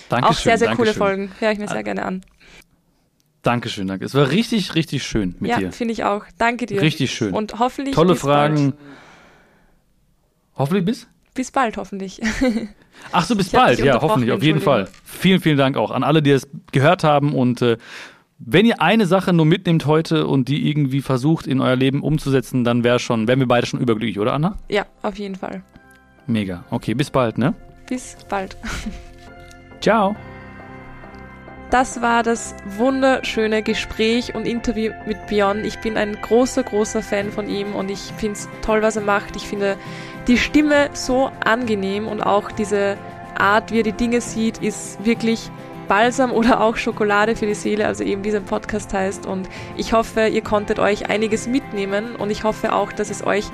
Dankeschön, auch sehr, sehr Dankeschön. coole Folgen. Höre ich mir sehr gerne an. Dankeschön, danke. Es war richtig, richtig schön mit ja, dir. Ja, finde ich auch. Danke dir. Richtig schön. Und hoffentlich. Tolle Fragen. Bald. Hoffentlich bis? Bis bald, hoffentlich. Ach so, bis bald. Ja, hoffentlich, auf jeden Fall. Vielen, vielen Dank auch an alle, die es gehört haben. Und äh, wenn ihr eine Sache nur mitnehmt heute und die irgendwie versucht, in euer Leben umzusetzen, dann wäre schon, wären wir beide schon überglücklich, oder Anna? Ja, auf jeden Fall. Mega. Okay, bis bald, ne? Bis bald. Ciao. Das war das wunderschöne Gespräch und Interview mit Björn. Ich bin ein großer, großer Fan von ihm und ich finde es toll, was er macht. Ich finde die Stimme so angenehm und auch diese Art, wie er die Dinge sieht, ist wirklich Balsam oder auch Schokolade für die Seele, also eben wie sein Podcast heißt. Und ich hoffe, ihr konntet euch einiges mitnehmen und ich hoffe auch, dass es euch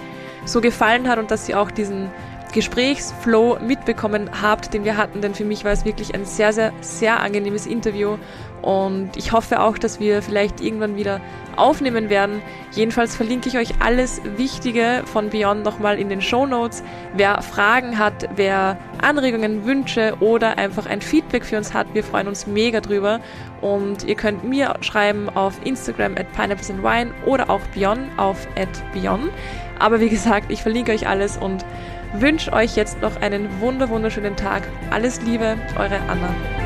so gefallen hat und dass ihr auch diesen Gesprächsflow mitbekommen habt, den wir hatten, denn für mich war es wirklich ein sehr, sehr, sehr angenehmes Interview und ich hoffe auch, dass wir vielleicht irgendwann wieder aufnehmen werden. Jedenfalls verlinke ich euch alles Wichtige von Beyond nochmal in den Show Notes. Wer Fragen hat, wer Anregungen, Wünsche oder einfach ein Feedback für uns hat, wir freuen uns mega drüber und ihr könnt mir schreiben auf Instagram at pineapples and wine oder auch Beyond auf at Beyond. Aber wie gesagt, ich verlinke euch alles und wünsche euch jetzt noch einen wunder wunderschönen Tag. Alles Liebe, eure Anna.